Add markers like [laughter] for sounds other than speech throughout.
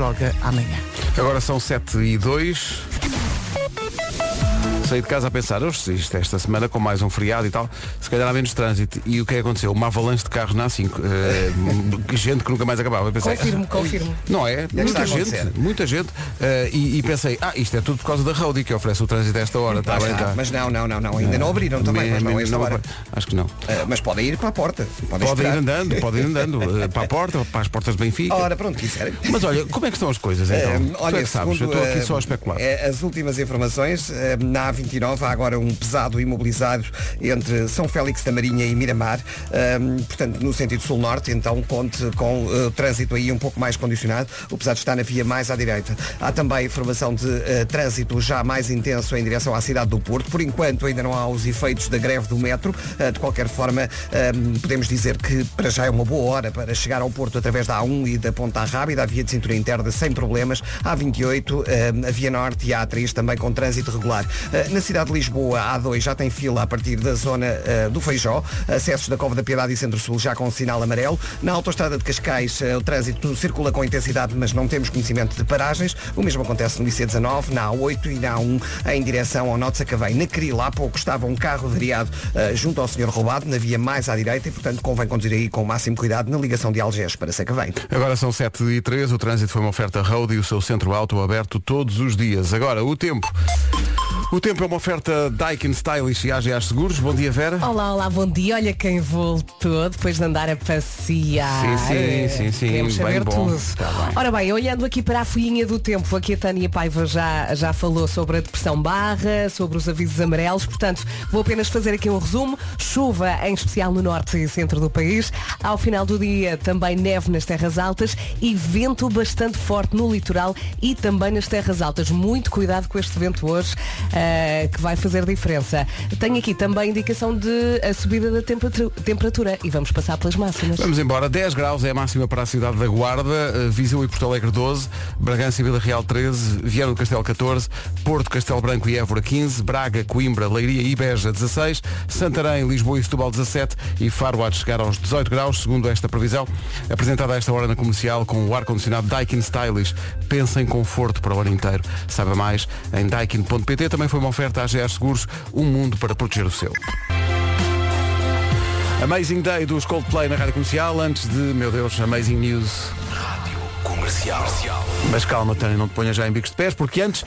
joga amanhã. Agora são 7 e 2. Saí de casa a pensar, hoje isto esta semana com mais um feriado e tal, se calhar há menos trânsito. E o que é que aconteceu? Uma avalanche de carros na A5. Eh, [laughs] gente que nunca mais acabava. Eu pensei, Confirmo, confirmo. Não é? está muita gente, muita gente. Eh, e, e pensei, ah, isto é tudo por causa da Roadie que oferece o trânsito a esta hora. Está Lá bem, tá. Mas não, não, não, não. Ainda não abriram também, mas não é esta Não, hora. Acho que não. Ah, mas podem ir para a porta. Podem Pode ir andando, pode ir andando. eh, para a porta, para as portas de Benfica. Ora, pronto, quiserem. Mas olha, como é que estão as coisas então? Tu é que sabes, eu estou aqui só a especular. As últimas informações, na A29 há agora um pesado imobilizado entre São Félix da Marinha e Miramar, eh, portanto no sentido sul-norte, então conte com o trânsito aí um pouco mais condicionado. O pesado está na via mais à direita. Há também informação de eh, trânsito já mais intenso em direção à cidade do Porto. Por enquanto ainda não há os efeitos da greve do metro. Eh, de qualquer forma, eh, podemos dizer que para já é uma boa hora para chegar ao Porto através da A1 e da Ponta Rábida, a via de cintura interna sem problemas, a A28, eh, a Via Norte e a A3 também com trânsito regular. Na cidade de Lisboa, a A2 já tem fila a partir da zona eh, do Feijó, acessos da Cova da Piedade e Centro-Sul já com sinal amarelo. Na autoestrada de Cascais, eh, o trânsito circula com intensidade, mas não temos conhecimento de paragens. O mesmo acontece no IC19, na A8 e na A1 em direção ao Norte Sacavém. Na Cril, há pouco estava um carro variado junto ao senhor roubado, na via mais à direita, e portanto convém conduzir aí com o máximo cuidado na ligação de Algés para Sacavém. Agora são 7 e 3, o trânsito foi uma oferta Road e o seu centro auto aberto todos os dias. Agora, o tempo. O tempo é uma oferta Daikin Stylish e AGA Seguros. Bom dia, Vera. Olá, olá, bom dia. Olha quem voltou depois de andar a passear. Sim, sim, sim, sim, Queremos bem saber bom. tudo. Tá bem. Ora bem, olhando aqui para a folhinha do tempo, aqui a Tânia Paiva já, já falou sobre a depressão barra, sobre os avisos amarelos, portanto, vou apenas fazer aqui um resumo. Chuva, em especial no norte e centro do país. Ao final do dia, também neve nas terras altas e vento bastante forte no litoral e também nas terras altas. Muito cuidado com este vento hoje, eh, que vai fazer diferença. Tenho aqui também indicação de a subida da temperatura, temperatura e vamos passar pelas máximas. Vamos embora. 10 graus é a máxima para a cidade da Guarda, eh, Viseu e Porto Alegre 12, Bragança e Vila Real 13, Viana do Castelo 14, Porto, Castelo Branco e Évora 15, Braga, Coimbra, Leiria e Beja 16, Santarém, Lisboa e Setúbal 17 e Faro há de chegar aos 18 graus, segundo esta previsão, apresentada a esta hora na comercial com o ar-condicionado Daikin Stylish. Pensa em conforto para o ano inteiro. Saiba mais em daikin.pt. Também foi uma oferta à GR Seguros, um mundo para proteger o seu. Amazing Day dos Coldplay na Rádio Comercial, antes de, meu Deus, Amazing News. Comercial. Mas calma, Tânia, não te ponhas já em bicos de pés, porque antes.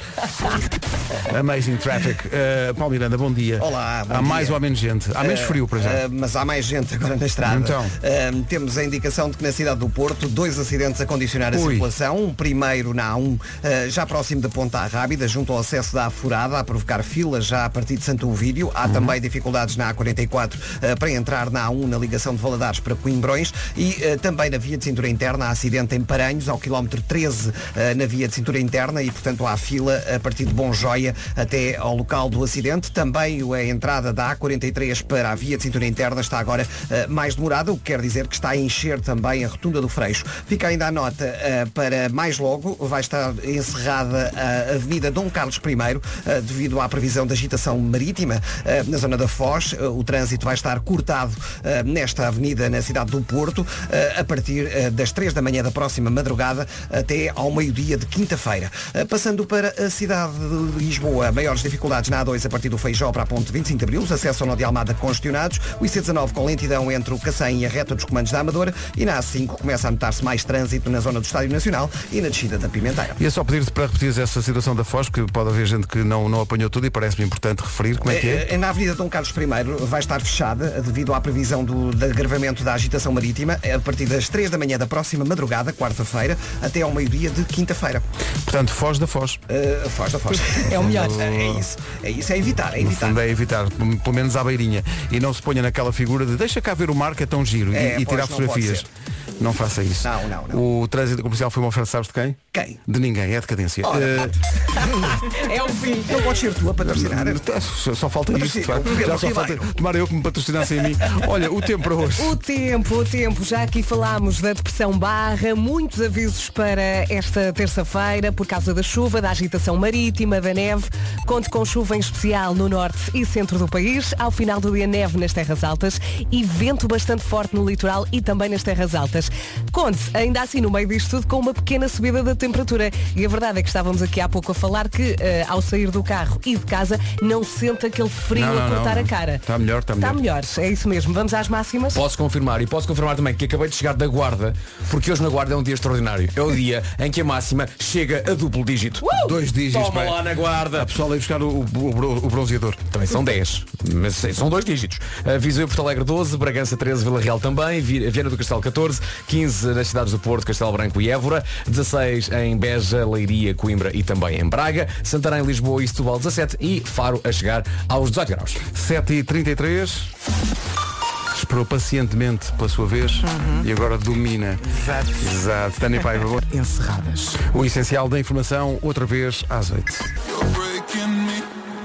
[laughs] Amazing Traffic. Uh, Paulo Miranda, bom dia. Olá, bom Há dia. mais ou há menos gente? Há menos Eh, frio, por exemplo. eh, mas há mais gente agora na estrada. Então. Eh, temos a indicação de que na cidade do Porto, dois acidentes a condicionar a Ui. circulação. O primeiro na A1, eh, já próximo da Ponta Rábida, junto ao acesso da Afurada, a provocar filas já a partir de Santo Ovídio. Há Uhum. também dificuldades na A44 eh, para entrar na A1 na ligação de Valadares para Coimbrões e também na via de cintura interna há acidente em Paranhos, ao quilómetro 13 eh, na via de cintura interna e, portanto, há fila a partir de Bom Joia até ao local do acidente. Também a entrada da A43 para a via de cintura interna está agora eh, mais demorada, o que quer dizer que está a encher também a rotunda do Freixo. Fica ainda a nota eh, para mais logo, vai estar encerrada a Avenida Dom Carlos I devido à previsão de agitação marítima na zona da Foz. O trânsito vai estar cortado nesta avenida na cidade do Porto a partir das 3 da manhã da próxima madrugada até ao meio-dia de quinta-feira. Eh, Passando para a cidade de Lisboa, maiores dificuldades na A2 a partir do Feijó para a ponte 25 de Abril, os acessos ao Nó de Almada congestionados, o IC19 com lentidão entre o Cacém e a reta dos comandos da Amadora e na A5 começa a notar-se mais trânsito na zona do Estádio Nacional e na descida da Pimenteira. E é só pedir-te para repetir essa situação da Foz, porque pode haver gente que não, não apanhou tudo e parece-me importante referir como é que é. Eh, Na Avenida Dom Carlos I vai estar fechada devido à previsão do, de agravamento da agitação marítima a partir das 3 da manhã da próxima madrugada, quarta-feira, até ao meio-dia de quinta-feira. Portanto, Foz da Foz. Uh, foz da foz. É o melhor. É isso. É isso, é evitar, é No evitar. fundo é evitar, pelo menos à beirinha. E não se ponha naquela figura de deixa cá ver o mar que é tão giro e- É, e, pois, tirar não pode fotografias. Não faça isso. Não, não, não. O trânsito comercial foi uma oferta, sabes de quem? Quem? De ninguém, é decadência. Eh, É o fim. Não podes ser tu a patrocinar. Só só falta isto, de facto. o Pedro Já só falta tomar eu que me patrocinasse em mim. Olha, o tempo para hoje. O tempo, o tempo, já aqui falámos da depressão barra, muitos avisos para esta terça-feira por causa da chuva, da agitação marítima, da neve. Conte com chuva em especial no norte e centro do país. Ao final do dia, neve nas terras altas e vento bastante forte no litoral e também nas terras altas. Conte, ainda assim, no meio disto tudo, com uma pequena subida da temperatura. E a verdade é que estávamos aqui há pouco a falar que eh, ao sair do carro e de casa não sente aquele frio Não, não, a cortar não. a cara. Está melhor, está Está melhor. melhor, é isso mesmo. Vamos às máximas? Posso confirmar e posso confirmar também que acabei de chegar da Guarda, porque hoje na Guarda é um dia extraordinário. É o dia em que a máxima chega a duplo dígito. Dois dígitos. Toma bem. lá na Guarda. A pessoa aí buscar o, o, o bronzeador. Também são 10, mas são dois dígitos. Uh, Viseu Porto Alegre 12, Bragança 13, Vila Real também, Vi- Viana do Castelo 14, 15 nas cidades do Porto, Castelo Branco e Évora, 16 em Beja, Leiria, Coimbra e também em Braga, Santarém, Lisboa e Setúbal 17 e Faro a chegar aos 18 graus. 7h33. Esperou pacientemente pela sua vez e agora domina. Exato. Exato. Tânia Paiva. [laughs] Encerradas. O essencial da informação, outra vez às 8.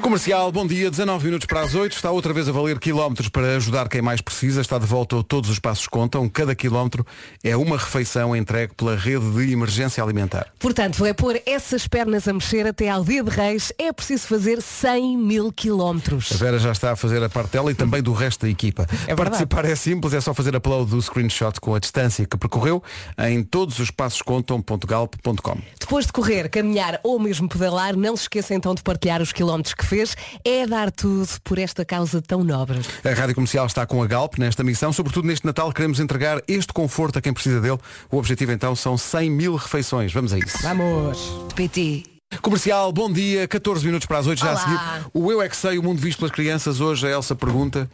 Comercial, bom dia, 19 minutos para as 8, está outra vez a valer quilómetros para ajudar quem mais precisa, está de volta ao Todos os Passos Contam, cada quilómetro é uma refeição entregue pela rede de emergência alimentar. Portanto, é pôr essas pernas a mexer até ao dia de reis, é preciso fazer 100 mil quilómetros. A Vera já está a fazer a parte dela e também do resto da equipa. verdade. Participar é simples, é só fazer upload do screenshot com a distância que percorreu em todos os passos contam.galp.com. Depois de correr, caminhar ou mesmo pedalar, não se esqueça então de partilhar os quilómetros que fez. É dar tudo por esta causa tão nobre. A Rádio Comercial está com a Galp nesta missão, sobretudo neste Natal queremos entregar este conforto a quem precisa dele. O objetivo então são 100 mil refeições. Vamos a isso. Vamos! PT. Comercial, bom dia, 14 minutos para as 8 já a Olá. seguir. O Eu é que sei, o mundo visto pelas crianças. Hoje a Elsa pergunta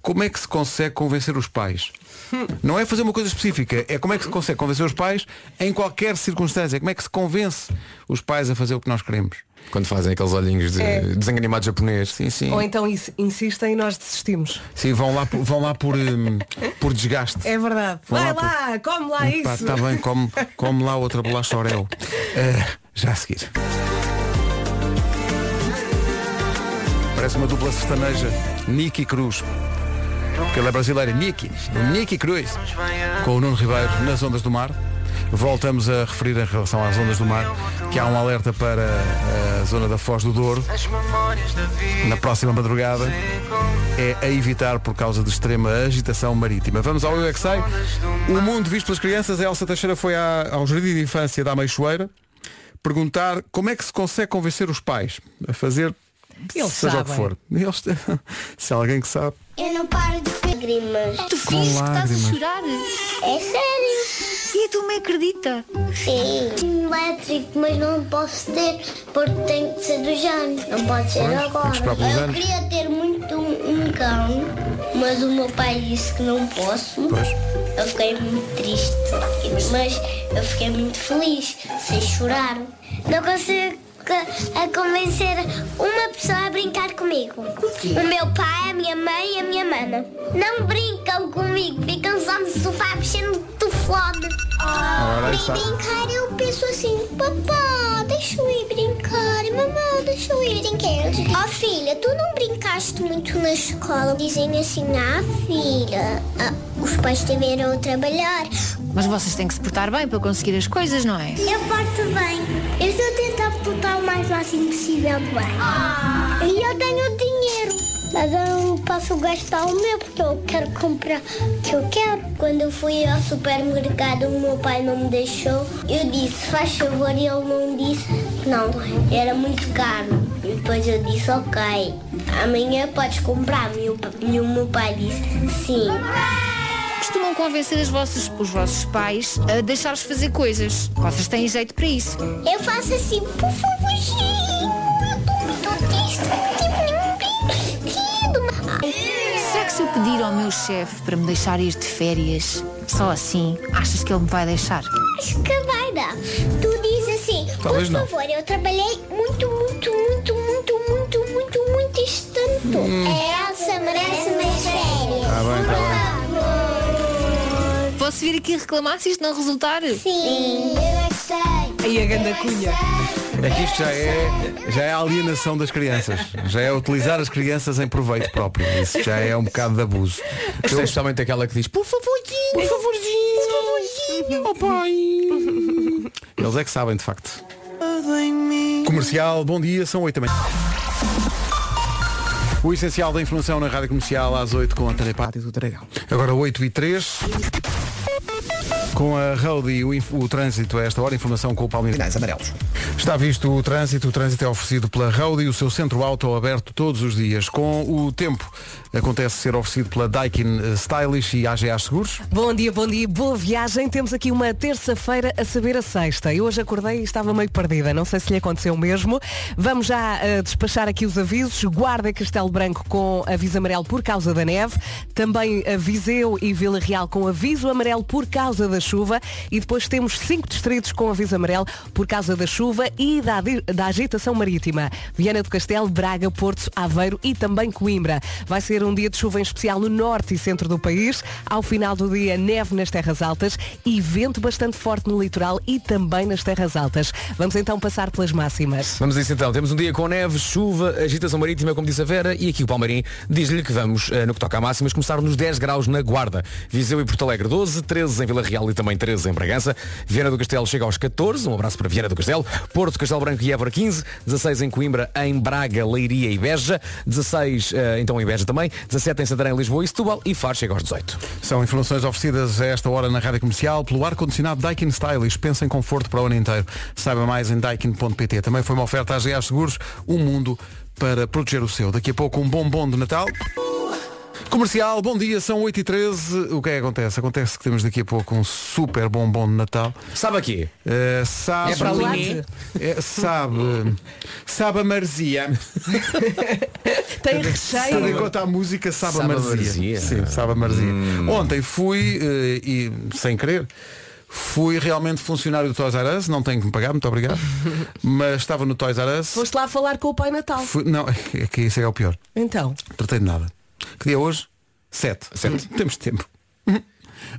como é que se consegue convencer os pais? Não é fazer uma coisa específica, é como é que se consegue convencer os pais em qualquer circunstância. Como é que se convence os pais a fazer o que nós queremos? Quando fazem aqueles olhinhos de É. desenho animado japonês. Sim, sim. Ou então ins- insistem e nós desistimos. Sim, vão lá, por- vão lá por, hum, por desgaste. É verdade. Vão Vai lá lá, come lá isso. Está bem, come, come lá outra bolacha Orel. Eh, já a seguir. Parece uma dupla sertaneja. Niki Cruz. Que ele é brasileiro. Niki. O Niki Cruz. Com o Nuno Ribeiro nas ondas do mar. Voltamos a referir em relação às ondas do mar que há um alerta para a zona da Foz do Douro na próxima madrugada é a evitar por causa de extrema agitação marítima. Vamos ao Eu é. O mundo visto pelas crianças, a Elsa Teixeira foi à- ao Jardim de Infância da Ameixoeira perguntar como é que se consegue convencer os pais a fazer Eles seja o que sabem. for. Eles, [laughs] se há alguém que sabe. Eu não paro de lágrimas. Tu finges que estás a chorar. É sério? E tu me acredita? Sim. Elétrico, mas não posso ter porque tem que ser dos anos. Não pode ser Pois, agora. Eu anos. queria ter muito um, um cão, mas o meu pai disse que não posso. Pois. Eu fiquei muito triste, mas eu fiquei muito feliz, sem chorar. Não consigo a convencer uma pessoa a brincar comigo. O meu pai, a minha mãe e a minha mana. Não brincam comigo, ficam só no sofá mexendo tuflone. Ora, aí está. brincar, eu penso assim, papá, deixa eu ir brincar, mamãe, deixa eu ir brincar. Ó filha, tu não brincaste muito na escola? Dizem assim, ah filha, ah, os pais tiveram a trabalhar. Mas vocês têm que se portar bem para conseguir as coisas, não é? Eu porto bem. Eu estou a tentar portar o mais máximo possível bem. E eu tenho. Mas eu não posso gastar o meu porque eu quero comprar o que eu quero. Quando eu fui ao supermercado, o meu pai não me deixou. Eu disse, faz favor, e ele não disse. Não, era muito caro. E depois eu disse, ok, amanhã podes comprar. E o, meu pai disse, sim. Costumam convencer as vossas- os vossos pais a deixar-vos fazer coisas. Vocês têm jeito para isso. Eu faço assim, por favorzinho, eu tô muito triste, se eu pedir ao meu chefe para me deixar ir de férias, só assim, achas que ele me vai deixar? Acho que vai dar. Tu diz assim, Talvez por não. favor, eu trabalhei muito, muito, muito, muito, muito, muito, muito isto tanto. A Elsa merece mais férias. Tá bem, tá bem. Posso vir aqui reclamar se isto não resultar? Sim, eu é que sei. Aí a ganda cunha. É que isto já é, já é a alienação das crianças. Já é utilizar as crianças em proveito próprio. Isso já é um bocado de abuso. Esta é especialmente aquela que diz, por favorzinho, por favorzinho, Oh pai! [laughs] Eles é que sabem, de facto. Comercial, bom dia, são 8 da manhã. O essencial da informação na Rádio Comercial às 8 com a Telepátio do Dragão. Agora 8 e 3. Com a Road e o, o trânsito a esta hora, informação com o Palmeiras. Finais amarelos. Está visto o trânsito, o trânsito é oferecido pela Road e o seu centro auto aberto todos os dias. Com o tempo, acontece ser oferecido pela Daikin eh, Stylish e AGA Seguros. Bom dia, bom dia, boa viagem. Temos aqui uma terça-feira a saber a sexta. Eu hoje acordei e estava meio perdida. Não sei se lhe aconteceu mesmo. Vamos já eh, despachar aqui os avisos. Guarda Castelo Branco com aviso amarelo por causa da neve. Também eh, Viseu e Vila Real com aviso amarelo por causa da chuva. E depois temos cinco distritos com aviso amarelo por causa da chuva e da, da agitação marítima. Viana do Castelo, Braga, Porto, Aveiro e também Coimbra. Vai ser um dia de chuva em especial no norte e centro do país. Ao final do dia, neve nas terras altas e vento bastante forte no litoral e também nas terras altas. Vamos então passar pelas máximas. Vamos a isso então. Temos um dia com neve, chuva, agitação marítima, como disse a Vera, e aqui o Palmeirim diz-lhe que vamos, eh, no que toca a máximas, começar nos 10 graus na Guarda. Viseu e Porto Alegre 12, 13 em Vila Real e também 13 em Bragança. Viana do Castelo chega aos 14, um abraço para Viana do Castelo. Porto, Castelo Branco e Évora 15, 16 em Coimbra, em Braga, Leiria e Beja, 16 eh, então em Beja também, 17 em Santarém, Lisboa e Setúbal e Faro chega aos 18. São informações oferecidas a esta hora na Rádio Comercial pelo ar-condicionado Daikin Stylish. Pensa em conforto para o ano inteiro. Saiba mais em daikin.pt. Também foi uma oferta à AGA Seguros, um mundo para proteger o seu. Daqui a pouco um bombom de Natal. Comercial, bom dia, são 8h13. O que é que acontece? Acontece que temos daqui a pouco um super bombom de Natal. Sabe aqui? Eh, sabe, É para ali? É, sabe, sabe a marzia. [laughs] Tem Tendo em recheio. conta a música, sabe, Sabe a marzia. marzia. Sim, sabe a marzia. Ontem fui, eh, e sem querer, fui realmente funcionário do Toys R Us, não tenho que me pagar, muito obrigado, [laughs] mas estava no Toys R Us. Foste lá falar com o Pai Natal. Fui- não, é que isso é o pior. Então. Tratei de nada. Que dia é hoje? Sete. Sete. [laughs] Temos tempo. [laughs]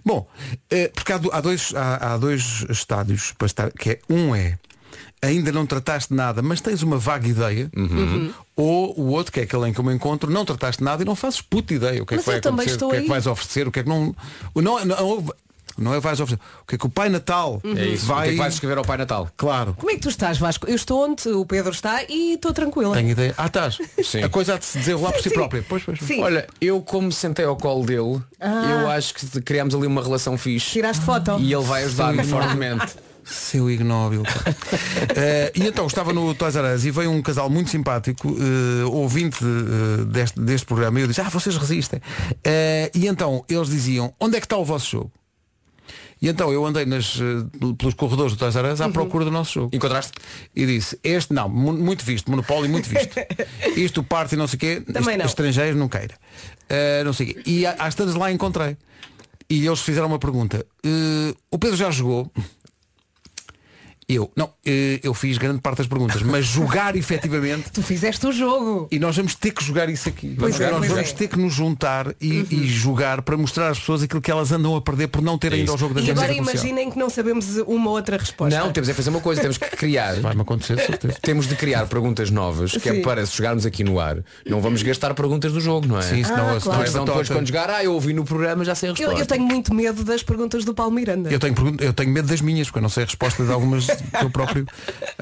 Bom, eh, porque há, do- há dois, há, há dois estádios para estar, que é, um é ainda não trataste nada, mas tens uma vaga ideia, Uhum. ou o outro, que é aquele em que eu me encontro, não trataste nada e não fazes puta ideia o que é Mas que vai acontecer, o que é que vais oferecer, o que é que não. o Não, não, não é vais oferecer. O que é que o Pai Natal Uhum. É isso. O que é vai. que vais escrever ao Pai Natal? Claro. Como é que tu estás, Vasco? Eu estou onde o Pedro está e estou tranquila. Tenho ideia. Ah, estás. Sim. A coisa há de se desenrolar por si sim. própria. Pois, pois. Sim. Olha, eu como sentei ao colo dele, eu acho que criámos ali uma relação fixe. Tiraste foto. E ele vai ajudar-me fortemente. Seu ignóbil. Eh, e então estava no Toys R Us e veio um casal muito simpático, eh, ouvinte eh, deste, deste programa, e eu disse, ah, vocês resistem. E então eles diziam, onde é que está o vosso jogo? E então eu andei nas, eh, pelos corredores do Toys R Us à procura do nosso jogo. Encontraste? E disse, este não, mu- muito visto, monopólio muito visto. [laughs] Isto parte e não sei o quê, Também est- não. estrangeiro não queira. Eh, não sei o quê. E às tantas lá encontrei. E eles fizeram uma pergunta. eh, o Pedro já jogou? Eu, não, eh, eu fiz grande parte das perguntas, mas jogar [laughs] efetivamente. Tu fizeste o jogo. E nós vamos ter que jogar isso aqui. Pois nós é, nós pois vamos é. ter que nos juntar e, e jogar para mostrar às pessoas aquilo que elas andam a perder por não terem É ido ao jogo da E agora imaginem que não sabemos uma outra resposta. Não, temos é fazer uma coisa, temos que criar. Vai-me acontecer, certeza. Temos de criar perguntas novas, que é Sim. para se jogarmos aqui no ar, não vamos gastar perguntas do jogo, não é? Sim, senão, Ah, senão claro. é Então depois quando jogar, ah, eu ouvi no programa, já sei a Eu, resposta. eu tenho muito medo das perguntas do Paulo Miranda. Eu tenho, eu tenho medo das minhas, porque eu não sei a resposta de algumas [laughs] [laughs] eu próprio.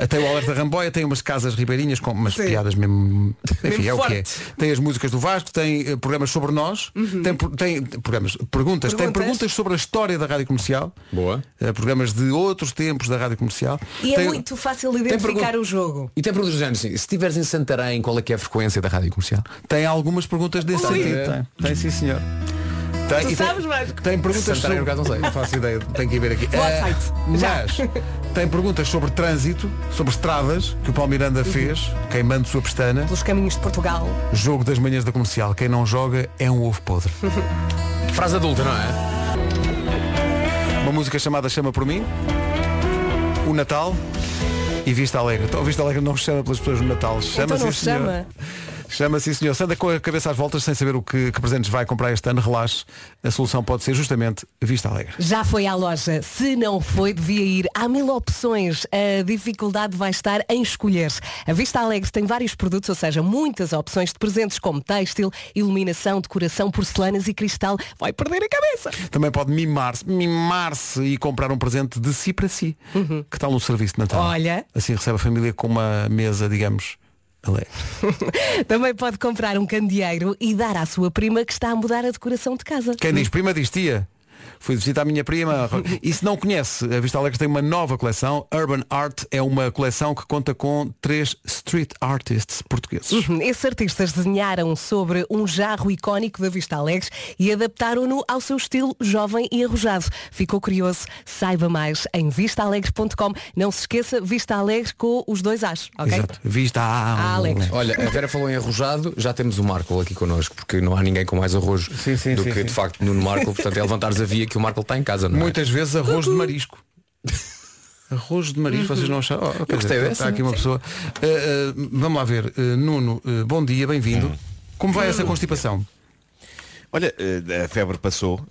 Tem o Alerta Ramboia, tem umas casas ribeirinhas com umas Sim. piadas mesmo. Enfim, Mesmo é o que é. Tem as músicas do Vasco, tem eh, programas sobre nós, tem, pro- tem programas, perguntas, tem Perguntas. perguntas sobre a história da Rádio Comercial. Boa. eh, programas de outros tempos da Rádio Comercial. E é Tem- muito fácil identificar o jogo. E tem perguntas do género assim, se estiveres em Santarém, qual é que é a frequência da rádio comercial? Tem algumas perguntas desse sentido. Tem, tem sim senhor. Tem, Tu sabes, tem, Vasco? tem perguntas Santarém, sobre... caso, não sei. Não [laughs] faço ideia, tenho que ir ver aqui. Já. mas tem perguntas sobre trânsito, sobre estradas, que o Paulo Miranda fez, queimando sua pestana. Pelos caminhos de Portugal. Jogo das manhãs da comercial. Quem não joga é um ovo podre. [laughs] Frase adulta, não é? Uma música chamada Chama por mim. O Natal. E Vista Alegre. Então, Vista Alegre não chama pelas pessoas no Natal. Chama então não senhor. Chama. Chama sim senhor. Se anda com a cabeça às voltas sem saber o que, que presentes vai comprar este ano, relaxe. A solução pode ser justamente Vista Alegre. Já foi à loja. Se não foi, devia ir. Há mil opções. A dificuldade vai estar em escolher. A Vista Alegre tem vários produtos, ou seja, muitas opções de presentes como têxtil, iluminação, decoração, porcelanas e cristal. Vai perder a cabeça. Também pode mimar-se, mimar-se e comprar um presente de si para si. Que tal um serviço de Natal? Olha. Assim recebe a família com uma mesa, digamos. [laughs] Também pode comprar um candeeiro e dar à sua prima que está a mudar a decoração de casa. Quem diz, prima diz tia, Fui visitar a minha prima. E se não conhece, a Vista Alegre tem uma nova coleção. Urban Art é uma coleção que conta com três street artists portugueses. Uhum, Esses artistas desenharam sobre um jarro icónico da Vista Alegre e adaptaram-no ao seu estilo jovem e arrojado. Ficou curioso? Saiba mais em vistaalegre.com. Não se esqueça, Vista Alegre com os dois As, ok? Exato. Vista Alegre. Olha, a Vera falou em arrojado, já temos o Marco aqui connosco, porque não há ninguém com mais arrojo Sim, sim, do sim, que sim. de facto Nuno Marco, portanto é levantares a via que o Marco está em casa, não é? Muitas vezes arroz de marisco. [laughs] Arroz de marisco, vocês não acharam? Oh, quer gostei dizer, dessa. Está aqui uma pessoa. Uh, uh, vamos lá ver. Uh, Nuno, uh, bom dia, bem-vindo. Como vai essa constipação? Olha, a febre passou,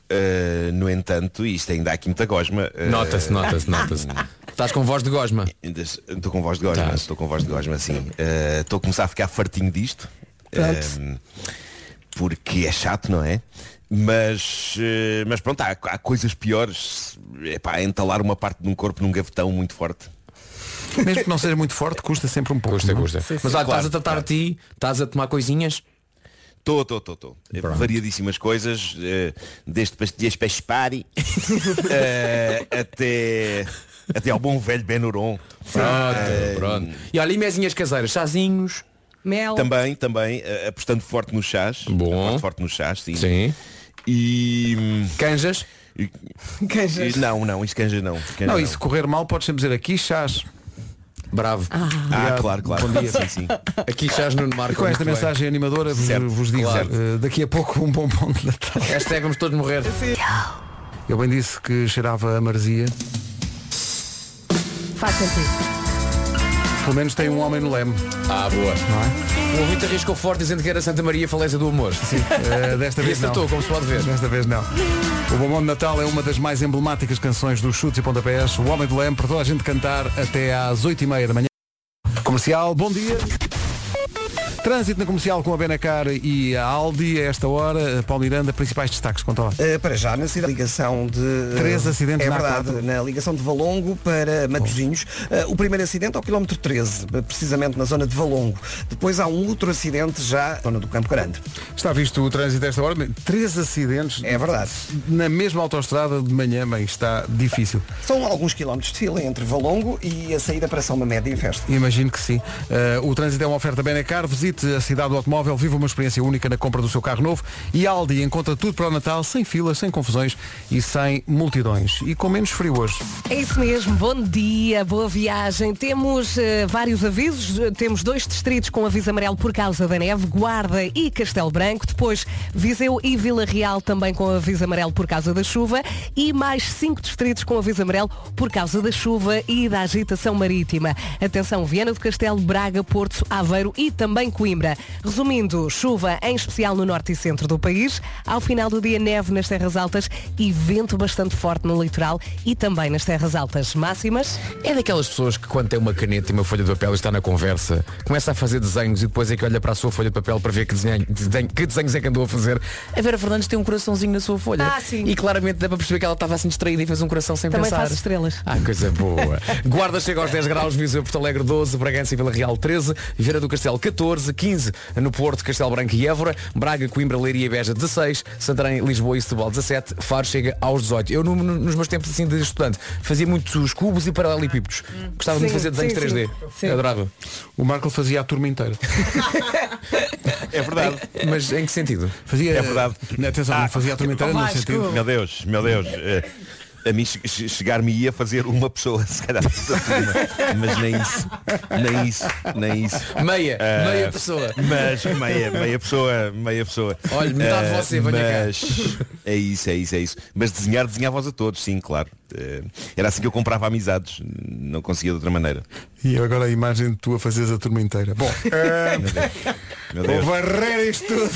no entanto, isto ainda há aqui muita gosma. Nota-se, nota-se, nota-se. [laughs] Estás com voz de gosma. Estou com voz de gosma, Tá. estou com voz de gosma, sim. Estou a começar a ficar fartinho disto. porque é chato, não é? Mas, eh, mas pronto, há, há coisas piores. É pá, entalar uma parte de um corpo num gavetão muito forte. Mesmo que não seja muito forte, custa sempre um pouco. Custa, não? custa. Mas olha, Claro, estás a tratar claro. a ti, estás a tomar coisinhas. Estou, estou, estou, estou. Variadíssimas coisas, eh, desde pastilhas para espari eh, até, até ao bom velho Benuron. Pronto, pronto. E olha, e mesinhas caseiras, chazinhos. Mel. Também, também, apostando forte nos chás. Bom. Aposto forte nos chás, sim. Sim. E, Canjas. e- [laughs] e- Não, não, isso canja não. Canja Não, e se correr mal, podes sempre dizer aqui chás. Bravo. Ah, claro, claro. Bom dia. Sim, sim. Aqui chás Nuno Marco. E com esta bem. mensagem animadora vos, Certo, vos digo claro. eh, daqui a pouco um bombom de Natal. Hashtag vamos todos morrer. Eu bem disse que cheirava a marzia. Faz sentido. Pelo menos tem um homem no leme, Ah, boa. não é? O ouvinte arriscou forte dizendo que era Santa Maria Falência do Amor. Sim. Eh, [laughs] desta vez não. acertou, como se pode ver. Desta vez não. O Bombom de Natal é uma das mais emblemáticas canções dos chutes e pontapés. O Homem do Leme, para toda a gente cantar até às 8h30 da manhã. Comercial, bom dia. Trânsito na comercial com a Benacar e a Aldi a esta hora. Paulo Miranda, principais destaques, conta lá. Uh, para já, na cidade, ligação de. uh, Três acidentes É na verdade, A4. na ligação de Valongo para Matosinhos. Uh, o primeiro acidente ao quilómetro 13, precisamente na zona de Valongo. Depois há um outro acidente já na zona do Campo Grande. Está visto o trânsito a esta hora? Três acidentes É verdade. na mesma autoestrada de manhã, bem, está difícil. São alguns quilómetros de fila entre Valongo e a saída para São Mamede e Festa. Imagino que sim. Uh, o trânsito é uma oferta Benacar. Visite a cidade do automóvel, viva uma experiência única na compra do seu carro novo. E Aldi encontra tudo para o Natal, sem filas, sem confusões e sem multidões. E com menos frio hoje. É isso mesmo, bom dia, boa viagem. Temos eh, vários avisos, temos dois distritos com aviso amarelo por causa da neve, Guarda e Castelo Branco. Depois Viseu e Vila Real também com aviso amarelo por causa da chuva. E mais cinco distritos com aviso amarelo por causa da chuva e da agitação marítima. Atenção, Viana do Castelo, Braga, Porto, Aveiro e também Coimbra. Resumindo, chuva em especial no norte e centro do país. Ao final do dia, neve nas terras altas e vento bastante forte no litoral e também nas terras altas máximas. É daquelas pessoas que quando tem uma caneta e uma folha de papel e está na conversa, começa a fazer desenhos e depois é que olha para a sua folha de papel para ver que, desenho, desenho- que desenhos é que andou a fazer. A Vera Fernandes tem um coraçãozinho na sua folha. Ah, sim. E claramente dá para perceber que ela estava assim distraída e fez um coração sem Também pensar. faço estrelas. Ah, coisa boa. [laughs] Guarda chega aos 10 graus, Viseu Porto Alegre 12, Bragança e Vila Real 13, Vieira do Castelo 14, 15 no Porto, Castelo Branco e Évora, Braga, Coimbra, Leiria e Beja 16, Santarém, Lisboa e Setúbal 17, Faro chega aos 18. Eu no- no- nos meus tempos assim de estudante fazia muitos cubos e paralelepípedos. Gostava muito de Sim, fazer desenhos sim, 3D. sim. Sim. Adorava. O Marco fazia a turma inteira. É verdade. Mas em que sentido? Fazia, É verdade. eh, Atenção, não fazia a turma inteira no sentido. Meu Deus, meu Deus. A mim che- che- chegar-me ia fazer uma pessoa, se calhar, [laughs] mas nem isso, nem isso, nem isso. Meia, Ah, meia pessoa. Mas meia, meia pessoa, meia pessoa. Olha, metade Ah, você, venha cá. mas é isso, é isso, é isso. Mas desenhar, desenhava-os a todos, sim, claro. Eh, Era assim que eu comprava amizades, não conseguia de outra maneira. E agora a imagem de tu a fazeres a turma inteira. Bom, [laughs] Meu vou Deus. varrer isto tudo.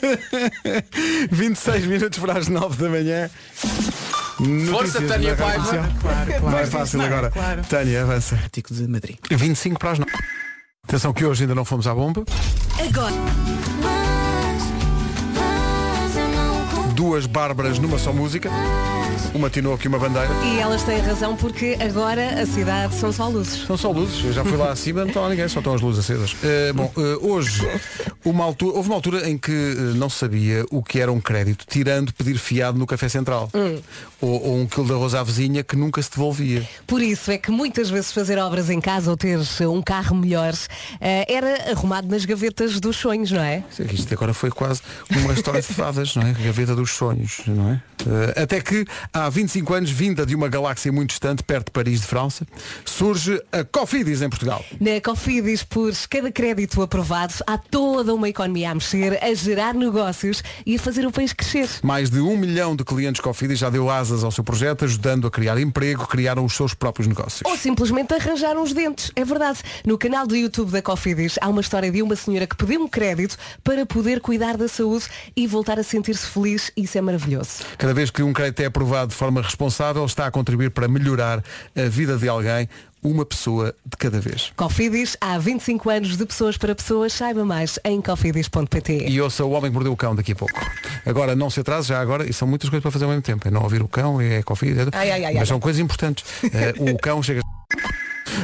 [laughs] 26 minutos para as 9 da manhã. Força, Tânia Paiva. Comercial. Não é fácil agora. Tânia, avança. Tico de Madrid. 25 para as 9. Atenção que hoje ainda não fomos à bomba. Agora. Duas Bárbaras numa só música. Uma Tinoco e uma bandeira. E elas têm razão porque agora a cidade são só luzes. São só luzes. Eu já fui lá acima, não está lá ninguém, só estão as luzes acesas. Eh, bom, eh, hoje uma altura, houve uma altura em que eh, não sabia o que era um crédito, tirando pedir fiado no Café Central. Ou, ou um quilo de arroz à vizinha que nunca se devolvia. Por isso é que muitas vezes fazer obras em casa ou ter um carro melhor era arrumado nas gavetas dos sonhos, não é? Isto agora foi quase uma história de fadas, não é? Gaveta dos sonhos, não é? Eh, até que há 25 anos, vinda de uma galáxia muito distante, perto de Paris de França, surge a Cofidis em Portugal. Na Cofidis, por cada crédito aprovado, há toda uma economia a mexer, a gerar negócios e a fazer o país crescer. Mais de um milhão de clientes Cofidis já deu asas ao seu projeto, ajudando a criar emprego, criaram os seus próprios negócios. Ou simplesmente arranjaram os dentes. É verdade. No canal do YouTube da Cofidis há uma história de uma senhora que pediu um crédito para poder cuidar da saúde e voltar a sentir-se feliz. Isso é maravilhoso. Cada vez que um crédito é aprovado de forma responsável, está a contribuir para melhorar a vida de alguém, uma pessoa de cada vez. Cofidis, há 25 anos de pessoas para pessoas. Saiba mais em cofidis.pt. E ouça o Homem que Mordeu o Cão daqui a pouco. Agora, não se atrase, já agora, e são muitas coisas para fazer ao mesmo tempo. É não ouvir o cão, é Cofidis, é... Ai, ai, ai, mas são coisas importantes. Eh, o cão chega...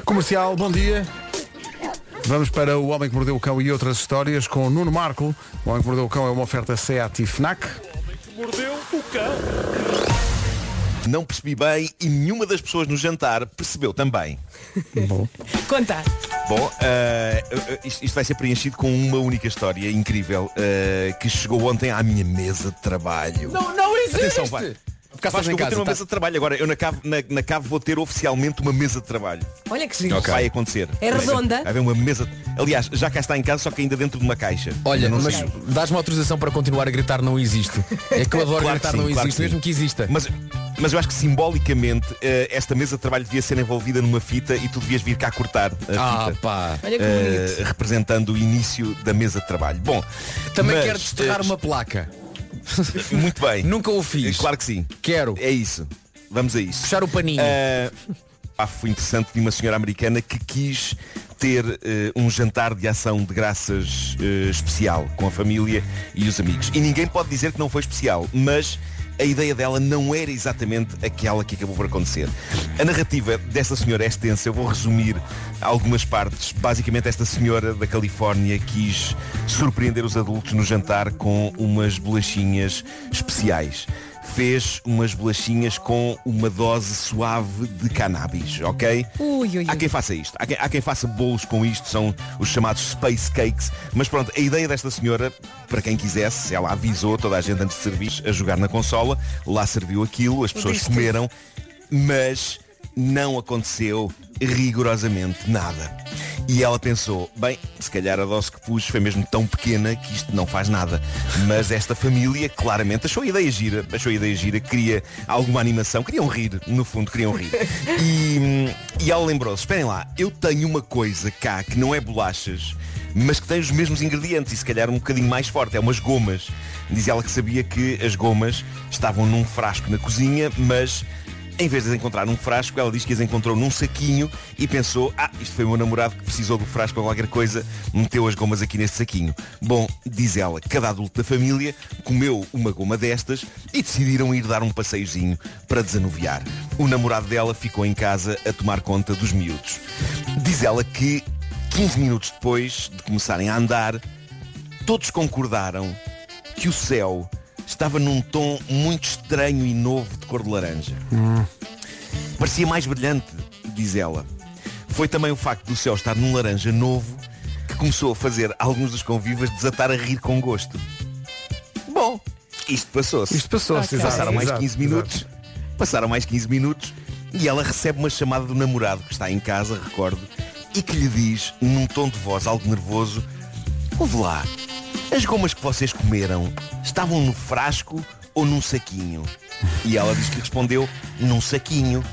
Comercial, bom dia. Vamos para o Homem que Mordeu o Cão e outras histórias com Nuno Marco. O Homem que Mordeu o Cão é uma oferta SEAT e FNAC. Não percebi bem e nenhuma das pessoas no jantar percebeu também. Conta. Bom, eh, isto, isto vai ser preenchido com uma única história incrível eh, que chegou ontem à minha mesa de trabalho. Não, não existe! Atenção, vai. Cá Vasco, eu vou ter uma tá- mesa de trabalho agora. Eu na cave, na, na cave vou ter oficialmente uma mesa de trabalho. Olha que giro. Vai acontecer. É redonda? Vai haver uma mesa. Aliás, já cá está em casa, só que ainda dentro de uma caixa. Olha, não mas dás-me autorização para continuar a gritar não existe. É que eu adoro Claro gritar sim, não claro existe, que mesmo que exista. Mas, mas eu acho que simbolicamente eh, esta mesa de trabalho devia ser envolvida numa fita e tu devias vir cá cortar a Ah, fita. pá. Olha que eh, bonito. representando o início da mesa de trabalho. Bom, Também mas, quero desterrar eh, uma placa. [laughs] Muito bem. Nunca o fiz. Claro que sim. Quero. É isso. Vamos a isso. Puxar o paninho. Eh, ah, foi interessante de uma senhora americana que quis ter eh, um jantar de ação de graças eh, especial com a família e os amigos. E ninguém pode dizer que não foi especial, mas a ideia dela não era exatamente aquela que acabou por acontecer. A narrativa desta senhora é extensa, eu vou resumir algumas partes. Basicamente esta senhora da Califórnia quis surpreender os adultos no jantar com umas bolachinhas especiais fez umas bolachinhas com uma dose suave de cannabis, ok? Ui, ui, ui. Há quem faça isto, há quem, há quem faça bolos com isto, são os chamados space cakes, mas pronto, a ideia desta senhora, para quem quisesse, ela avisou toda a gente antes de servir a jogar na consola, lá serviu aquilo, as pessoas comeram, mas não aconteceu rigorosamente nada. E ela pensou, bem, se calhar a dose que pus foi mesmo tão pequena que isto não faz nada. Mas esta família claramente achou a ideia gira, achou a ideia gira, queria alguma animação, queriam rir, no fundo queriam rir. E, hum, e ela lembrou-se, esperem lá, eu tenho uma coisa cá que não é bolachas, mas que tem os mesmos ingredientes e se calhar um bocadinho mais forte, é umas gomas. Diz ela que sabia que as gomas estavam num frasco na cozinha, mas em vez de as encontrar num frasco, ela diz que as encontrou num saquinho e pensou, ah, isto foi o meu namorado que precisou do frasco para qualquer coisa, meteu as gomas aqui neste saquinho. Bom, diz ela, cada adulto da família comeu uma goma destas e decidiram ir dar um passeiozinho para desanuviar. O namorado dela ficou em casa a tomar conta dos miúdos. Diz ela que 15 minutos depois de começarem a andar, todos concordaram que o céu estava num tom muito estranho e novo de cor de laranja. Parecia mais brilhante, diz ela. Foi também o facto do céu estar num laranja novo que começou a fazer alguns dos convivas desatar a rir com gosto. Bom, isto passou-se. Isto passou-se, Ok. exato. Passaram mais exato, 15 minutos. Passaram mais 15 minutos e ela recebe uma chamada do namorado que está em casa, recordo, e que lhe diz, num tom de voz algo nervoso, ouve lá, as gomas que vocês comeram estavam no frasco ou num saquinho? E ela diz que respondeu num saquinho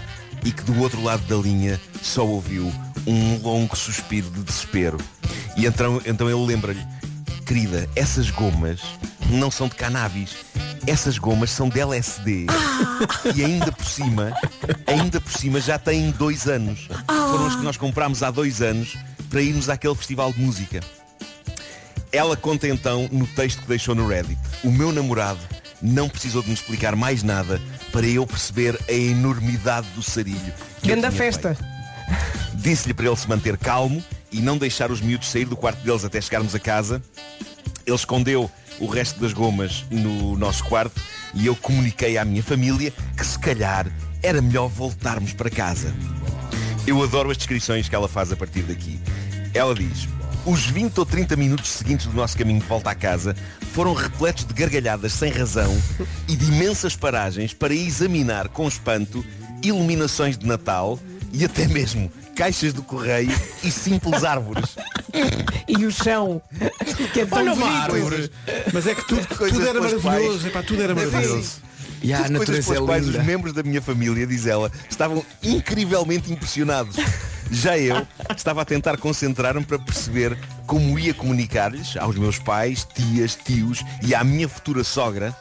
e que do outro lado da linha só ouviu um longo suspiro de desespero. E então, então ele lembra-lhe, querida, essas gomas não são de cannabis. Essas gomas são de LSD. E ainda por cima, ainda por cima já têm dois anos. Foram os que nós comprámos há dois anos para irmos àquele festival de música. Ela conta então no texto que deixou no Reddit. O meu namorado não precisou de me explicar mais nada para eu perceber a enormidade do sarilho. que eu Grande tinha festa. feito. Disse-lhe para ele se manter calmo e não deixar os miúdos sair do quarto deles até chegarmos a casa. Ele escondeu o resto das gomas no nosso quarto e eu comuniquei à minha família que se calhar era melhor voltarmos para casa. Eu adoro as descrições que ela faz a partir daqui. Ela diz, os 20 ou 30 minutos seguintes do nosso caminho de volta à casa foram repletos de gargalhadas sem razão e de imensas paragens para examinar com espanto iluminações de Natal e até mesmo caixas do correio e simples árvores. E o chão, que é tão Olha uma bonito. árvore. Mas é que tudo, tudo era maravilhoso. Epá, tudo era maravilhoso. E a natureza é linda. os membros da minha família, diz ela, estavam incrivelmente impressionados. Já eu estava a tentar concentrar-me para perceber como ia comunicar-lhes aos meus pais, tias, tios e à minha futura sogra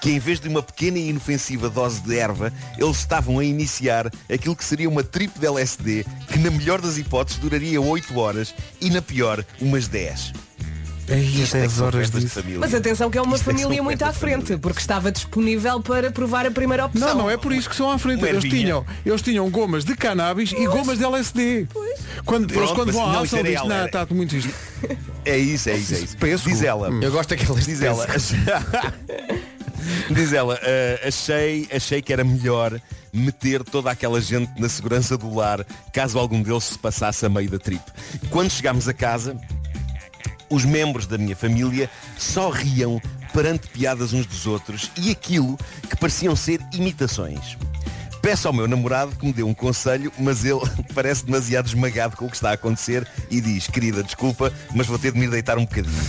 que em vez de uma pequena e inofensiva dose de erva, eles estavam a iniciar aquilo que seria uma trip de LSD que na melhor das hipóteses duraria 8 horas e na pior umas 10. Aí, Isto é que 10 são horas disso. Mas atenção que é uma Isto é família são muito à frente, família. porque estava disponível para provar a primeira opção. Não, não é por isso que são à frente. Uma Eles ervinha. tinham, eles tinham gomas de cannabis e gomas de LSD. Quando, eles Pronto, quando mas vão à era dizem, não, era- está muito isto. [laughs] É isso, é isso, é isso. Pesco. Diz ela. Eu gosto daquelas Diz ela, [laughs] diz ela, "Ah, achei, achei que era melhor meter toda aquela gente na segurança do lar caso algum deles se passasse a meio da trip. Quando chegámos a casa, os membros da minha família só riam perante piadas uns dos outros e aquilo que pareciam ser imitações. Peço ao meu namorado que me dê um conselho, mas ele [laughs] parece demasiado esmagado com o que está a acontecer e diz, querida, desculpa, mas vou ter de me deitar um bocadinho.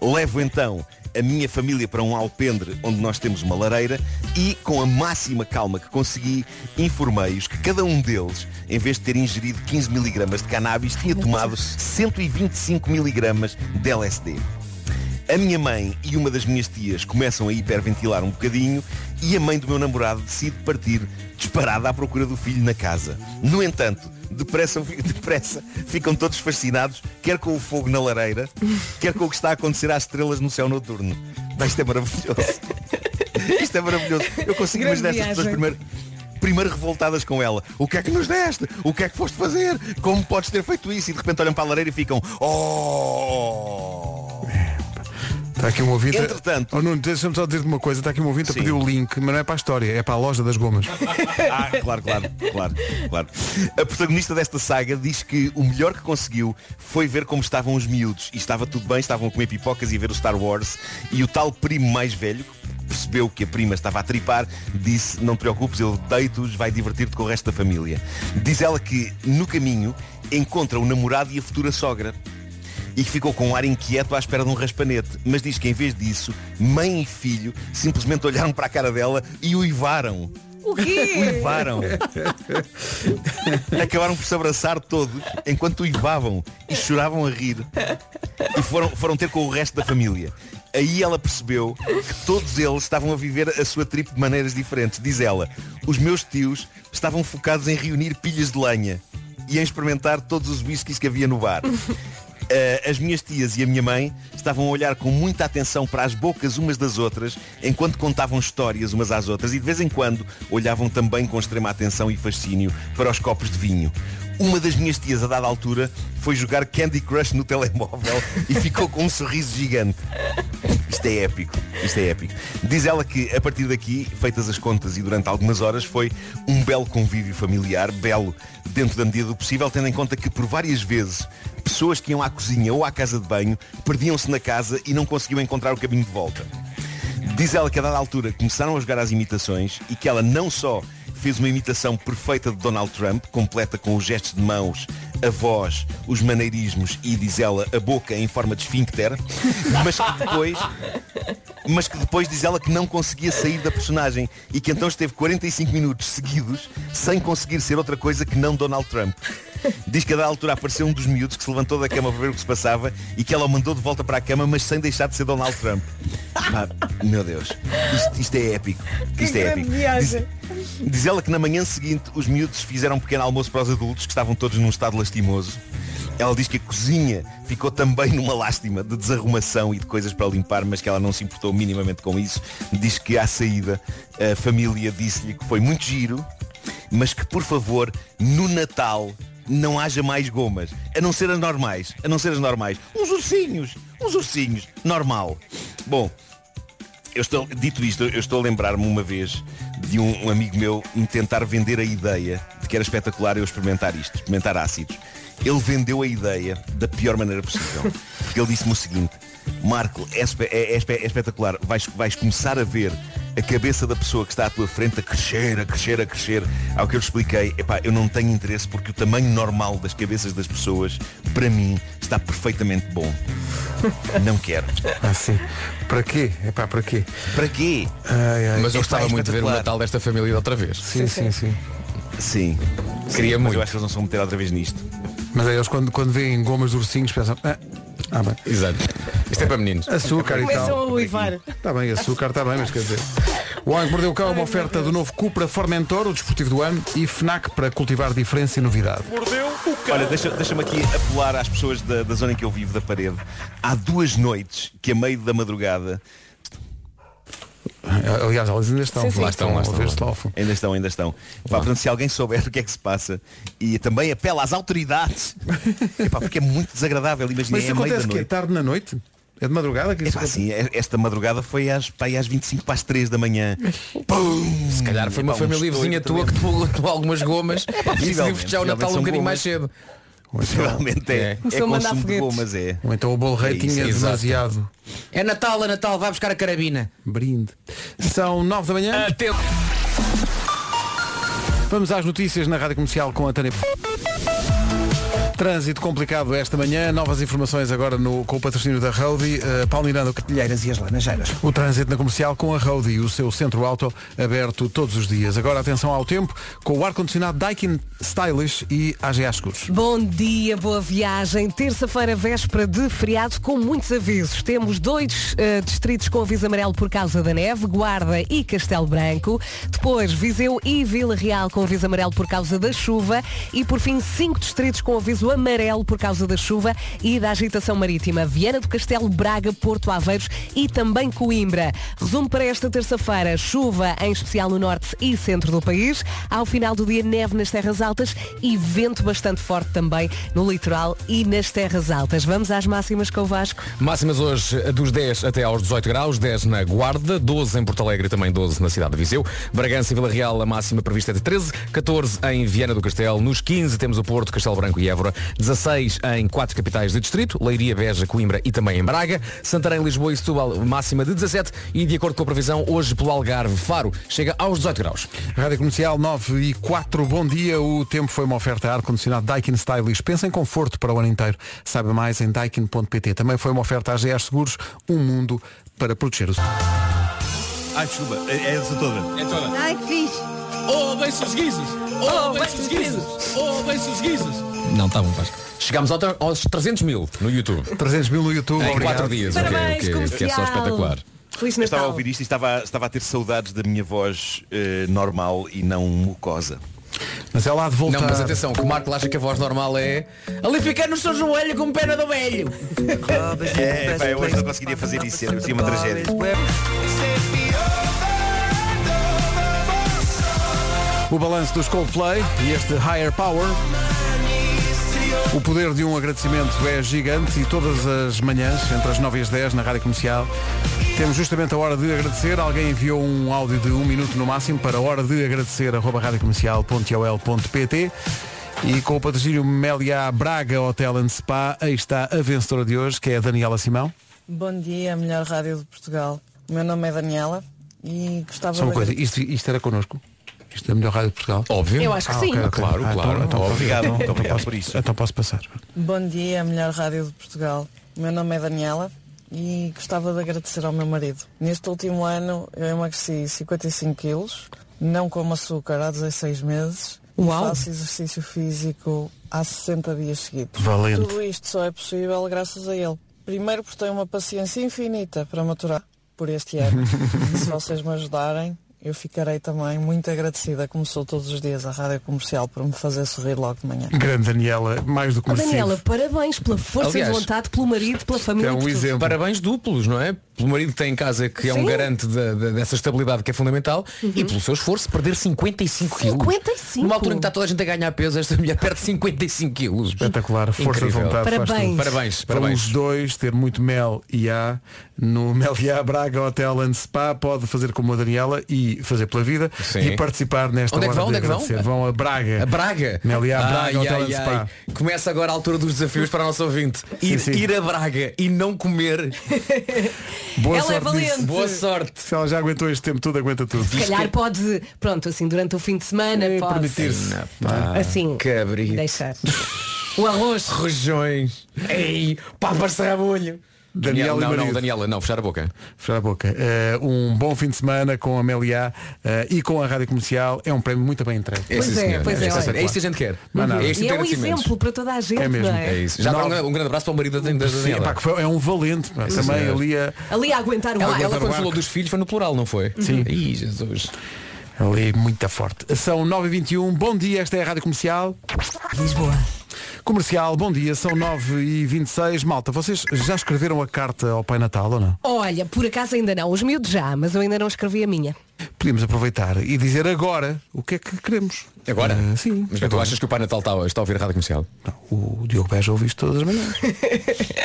Levo então a minha família para um alpendre onde nós temos uma lareira e, com a máxima calma que consegui, informei-os que cada um deles, em vez de ter ingerido 15 miligramas de cannabis, tinha tomado 125 miligramas de LSD. A minha mãe e uma das minhas tias começam a hiperventilar um bocadinho e a mãe do meu namorado decide partir disparada à procura do filho na casa. No entanto, depressa, [laughs] depressa ficam todos fascinados, quer com o fogo na lareira, quer com o que está a acontecer às estrelas no céu noturno. Mas isto é maravilhoso. Isto é maravilhoso. Eu consigo Grande imaginar estas pessoas primeiro primeiro revoltadas com ela. O que é que nos deste? O que é que foste fazer? Como podes ter feito isso? E de repente olham para a lareira e ficam Oh! Está aqui um ouvinte. Entretanto- Oh, Nuno, deixa-me só dizer-te uma coisa. Está aqui um ouvinte a Sim. pedir o link, mas não é para a história, é para a loja das gomas. [laughs] Ah, claro, claro, claro, claro. A protagonista desta saga diz que o melhor que conseguiu foi ver como estavam os miúdos. E estava tudo bem, estavam a comer pipocas e a ver o Star Wars. E o tal primo mais velho, percebeu que a prima estava a tripar, disse, não te preocupes, eu deito-os, vai divertir-te com o resto da família. Diz ela que, no caminho, encontra o namorado e a futura sogra. E que ficou com um ar inquieto à espera de um raspanete. Mas diz que em vez disso, mãe e filho simplesmente olharam para a cara dela e uivaram. O quê? Uivaram. Acabaram por se abraçar todos enquanto uivavam e choravam a rir. E foram, foram ter com o resto da família. Aí ela percebeu que todos eles estavam a viver a sua trip de maneiras diferentes. Diz ela, os meus tios estavam focados em reunir pilhas de lenha e em experimentar todos os whiskies que havia no bar. Uh, as minhas tias e a minha mãe estavam a olhar com muita atenção para as bocas umas das outras enquanto contavam histórias umas às outras e de vez em quando olhavam também com extrema atenção e fascínio para os copos de vinho. Uma das minhas tias a dada altura foi jogar Candy Crush no telemóvel e ficou com um sorriso gigante. Isto é épico, isto é épico. Diz ela que a partir daqui, feitas as contas e durante algumas horas, foi um belo convívio familiar, belo dentro da medida do possível, tendo em conta que por várias vezes pessoas que iam à cozinha ou à casa de banho perdiam-se na casa e não conseguiam encontrar o caminho de volta. Diz ela que a dada altura começaram a jogar as imitações e que ela não só fez uma imitação perfeita de Donald Trump, completa com os gestos de mãos, a voz, os maneirismos e, diz ela, a boca em forma de esfíncter, mas que depois mas que depois diz ela que não conseguia sair da personagem e que então esteve 45 minutos seguidos sem conseguir ser outra coisa que não Donald Trump. Diz que a da altura apareceu um dos miúdos que se levantou da cama para ver o que se passava e que ela o mandou de volta para a cama, mas sem deixar de ser Donald Trump. Meu Deus, isto, isto é épico. Isto é épico. Diz, diz ela que na manhã seguinte os miúdos fizeram um pequeno almoço para os adultos que estavam todos num estado lastimoso Ela diz que a cozinha ficou também numa lástima de desarrumação e de coisas para limpar, mas que ela não se importou minimamente com isso. Diz que à saída a família disse-lhe que foi muito giro, mas que por favor, no Natal, não haja mais gomas. A não ser as normais. A não ser as normais. Uns ursinhos. Uns ursinhos. Normal. Bom, eu estou, dito isto, eu estou a lembrar-me uma vez de um, um amigo meu me tentar vender a ideia de que era espetacular eu experimentar isto, experimentar ácidos. Ele vendeu a ideia da pior maneira possível. [laughs] Porque ele disse-me o seguinte, Marco, é, é- é é espetacular, vais, vais começar a ver a cabeça da pessoa que está à tua frente a crescer, a crescer, a crescer. Ao que eu lhe expliquei, epá, eu não tenho interesse porque o tamanho normal das cabeças das pessoas, para mim, está perfeitamente bom. [laughs] Não quero. Ah, sim. Para quê? É pá, para quê? Para quê? Ai, ai. Mas eu Epá, gostava muito de ver o. Natal desta família outra vez. Sim, sim, sim. Sim. Queria Sim, mas muito. eu acho que eles não se vão meter outra vez nisto. Mas aí eles quando, quando veem gomas de ursinhos pensam, ah, ah bem. Exato. Isto é para meninos. Açúcar e Começam tal. a uivar. Está bem, açúcar está bem, mas quer dizer. O Homem que Mordeu o Cão é uma oferta do novo Cupra Formentor, o desportivo do ano, e FNAC para cultivar diferença e novidade. Olha, deixa- deixa-me aqui apelar às pessoas da, da zona em que eu vivo, da parede. Há duas noites que a meio da madrugada [laughs] Aliás, elas ainda estão. Sim, sim. Lá Lá estão, lá estão. lá ao fundo. ainda estão, ainda estão. Pá, portanto, se alguém souber o que é que se passa e também apela às autoridades, [laughs] Epá, porque é muito desagradável, imagina, Mas é isso da acontece que é tarde na noite? É de madrugada que isso Epá, sim, é- esta madrugada foi às, pá, às 25 para as 3 da manhã. Pum! Se calhar foi uma Epá, um família estouro vizinha tua que tremendo. tomou, [laughs] tomou algumas gomas e decidiu festejar o Natal um bocadinho mais cedo. Possivelmente é, é, mandar consumo de gomas, é. Ou então o bolo rei É isso, tinha exato. demasiado É Natal, é Natal, vai buscar a carabina. brinde. São 9 da manhã. Até... Vamos às notícias na Rádio Comercial com a Tânia. Trânsito complicado esta manhã, novas informações agora no, com o patrocínio da Roadie. Uh, Paulo Miranda, Pilheiras e as Laranjeiras. o trânsito na comercial com a Roadie, o seu centro auto aberto todos os dias. Agora atenção ao tempo com o ar-condicionado Daikin Stylish e AGA Seguros. Bom dia, boa viagem. Terça-feira, véspera de feriado, com muitos avisos. Temos dois eh, distritos com aviso amarelo por causa da neve, Guarda e Castelo Branco. Depois, Viseu e Vila Real com aviso amarelo por causa da chuva. E, por fim, cinco distritos com aviso amarelo por causa da chuva e da agitação marítima. Viana do Castelo, Braga, Porto Aveiros e também Coimbra. Resumo para esta terça-feira, chuva em especial no norte e centro do país. Ao final do dia, neve nas terras altas e vento bastante forte também no litoral e nas terras altas. Vamos às máximas com o Vasco. Máximas hoje eh, dos 10 até aos 18 graus, 10 na Guarda, 12 em Porto Alegre e também 12 na cidade de Viseu. Bragança e Vila Real a máxima prevista é de 13, 14 em Viana do Castelo, nos 15 temos o Porto, Castelo Branco e Évora, 16 em quatro capitais de distrito, Leiria, Beja, Coimbra e também em Braga, Santarém, Lisboa e Setúbal máxima de 17 e de acordo com a previsão hoje pelo Algarve, Faro chega aos 18 graus. Rádio Comercial 9 e 4, bom dia. O tempo foi uma oferta a ar-condicionado Daikin Stylish. Pensa em conforto para o ano inteiro. Saiba mais em daikin.pt. Também foi uma oferta a AGA Seguros, um mundo para proteger os... Ai, desculpa, é, é essa toda. Ai, que fixe. Oh, bem-se os guizos! Oh, bem-se os guizos! Oh, bem-se os guizos! Não, está bom, Vasco. Chegámos ao- aos 300 mil no YouTube. 300 mil no YouTube, Em obrigado. 4 dias, o que, é- o Parabéns, que é- o que é só comercial. espetacular. Feliz Eu estava a ouvir isto e estava, estava a ter saudades da minha voz eh, normal e não mucosa. Mas é lá de voltar. Não, mas atenção, que o Marco acha que a voz normal é ali ficar no seu joelho com pena do velho. [laughs] É, pá, eu hoje não conseguiria fazer isso, seria uma tragédia. O balanço dos Coldplay e este Higher Power. O poder de um agradecimento é gigante e todas as manhãs, entre as 9 e as 10, na Rádio Comercial, temos justamente a hora de agradecer. Alguém enviou um áudio de um minuto no máximo para a hora de agradecer arroba radiocomercial.ol.pt e com o patrocínio Melia Braga Hotel and Spa, aí está a vencedora de hoje, que é a Daniela Simão. Bom dia, a melhor rádio de Portugal. O meu nome é Daniela e gostava Só uma de coisa, isto, isto era connosco? Isto é a melhor rádio de Portugal? Óbvio. Eu acho que Ah, sim. ok, ok. Claro, Ah, claro. Então, então, Obrigado, então, obrigado posso, por isso. então posso passar. Bom dia, a melhor rádio de Portugal. O meu nome é Daniela e gostava de agradecer ao meu marido. Neste último ano eu emagreci 55 quilos, não como açúcar há 16 meses Uau. e faço exercício físico há 60 dias seguidos. Valente. Tudo isto só é possível graças a ele. Primeiro por ter uma paciência infinita para maturar por este ano. e [laughs] se vocês me ajudarem, eu ficarei também muito agradecida, como sou todos os dias à Rádio Comercial, por me fazer sorrir logo de manhã. Grande Daniela, mais do que Oh. Daniela, parabéns pela força Aliás, de vontade, pelo marido, pela família. é um exemplo. Parabéns duplos, não é? Pelo marido que tem em casa, que é um Sim. garante da- da- dessa estabilidade que é fundamental, e pelo seu esforço, perder 55 quilos. 55? Numa altura em que está toda a gente a ganhar peso, esta mulher perde 55 quilos. Espetacular, força Incrível. de vontade. faz Parabéns. tudo. Parabéns, Para parabéns. os dois ter muito mel e A no Mel e A Braga Hotel and Spa pode fazer como a Daniela e fazer pela vida Sim. e participar nesta Onde é que hora vão? de Onde é que vão? agradecer. Vão a Braga. A Braga. Mel e A Braga Ai, Hotel ai, and Spa. ai. Começa agora a altura dos desafios para o nosso ouvinte. Ir, sim. ir a Braga e não comer. [laughs] Boa Ela é sorte nisso. valente. Boa sorte. Se ela já aguentou este tempo tudo, aguenta tudo. Se calhar pode, pronto, assim, durante o fim de semana, É, pode permitir-se. assim Cabrito. deixar. O arroz. Rojões. Ei, papas de rabulho. Daniela e não, não. Daniela, não, fechar a boca. Fechar a boca. Eh, um bom fim de semana com a Amélia eh, e com a Rádio Comercial. É um prémio muito bem entregue. É, Pois é, senhor. pois é, isto olha. é isto que a gente quer. Nada. É isto E é um exemplo para toda a gente, É mesmo. não é? É isso. Já agora Nove- um grande abraço para o marido da, da Sim, Daniela. pá, que foi- é um valente. pá. Também senhor. ali a, Ali a aguentar o Ela, ar. ela quando falou dos filhos foi no plural, não foi? Sim. Ih, Jesus. Ali muito forte. São 9h21, bom dia, esta é a Rádio Comercial. Lisboa. Comercial, bom dia, são 9h26. Malta, vocês já escreveram a carta ao Pai Natal ou não? Olha, por acaso ainda não. Os miúdos já, mas eu ainda não escrevi a minha. Podíamos aproveitar e dizer agora o que é que queremos. Agora? Eh, sim. Mas tu agora. achas que o Pai Natal está, está a ouvir a rádio comercial? Não, o Diogo Beja ouve isto todas as manhãs. [laughs]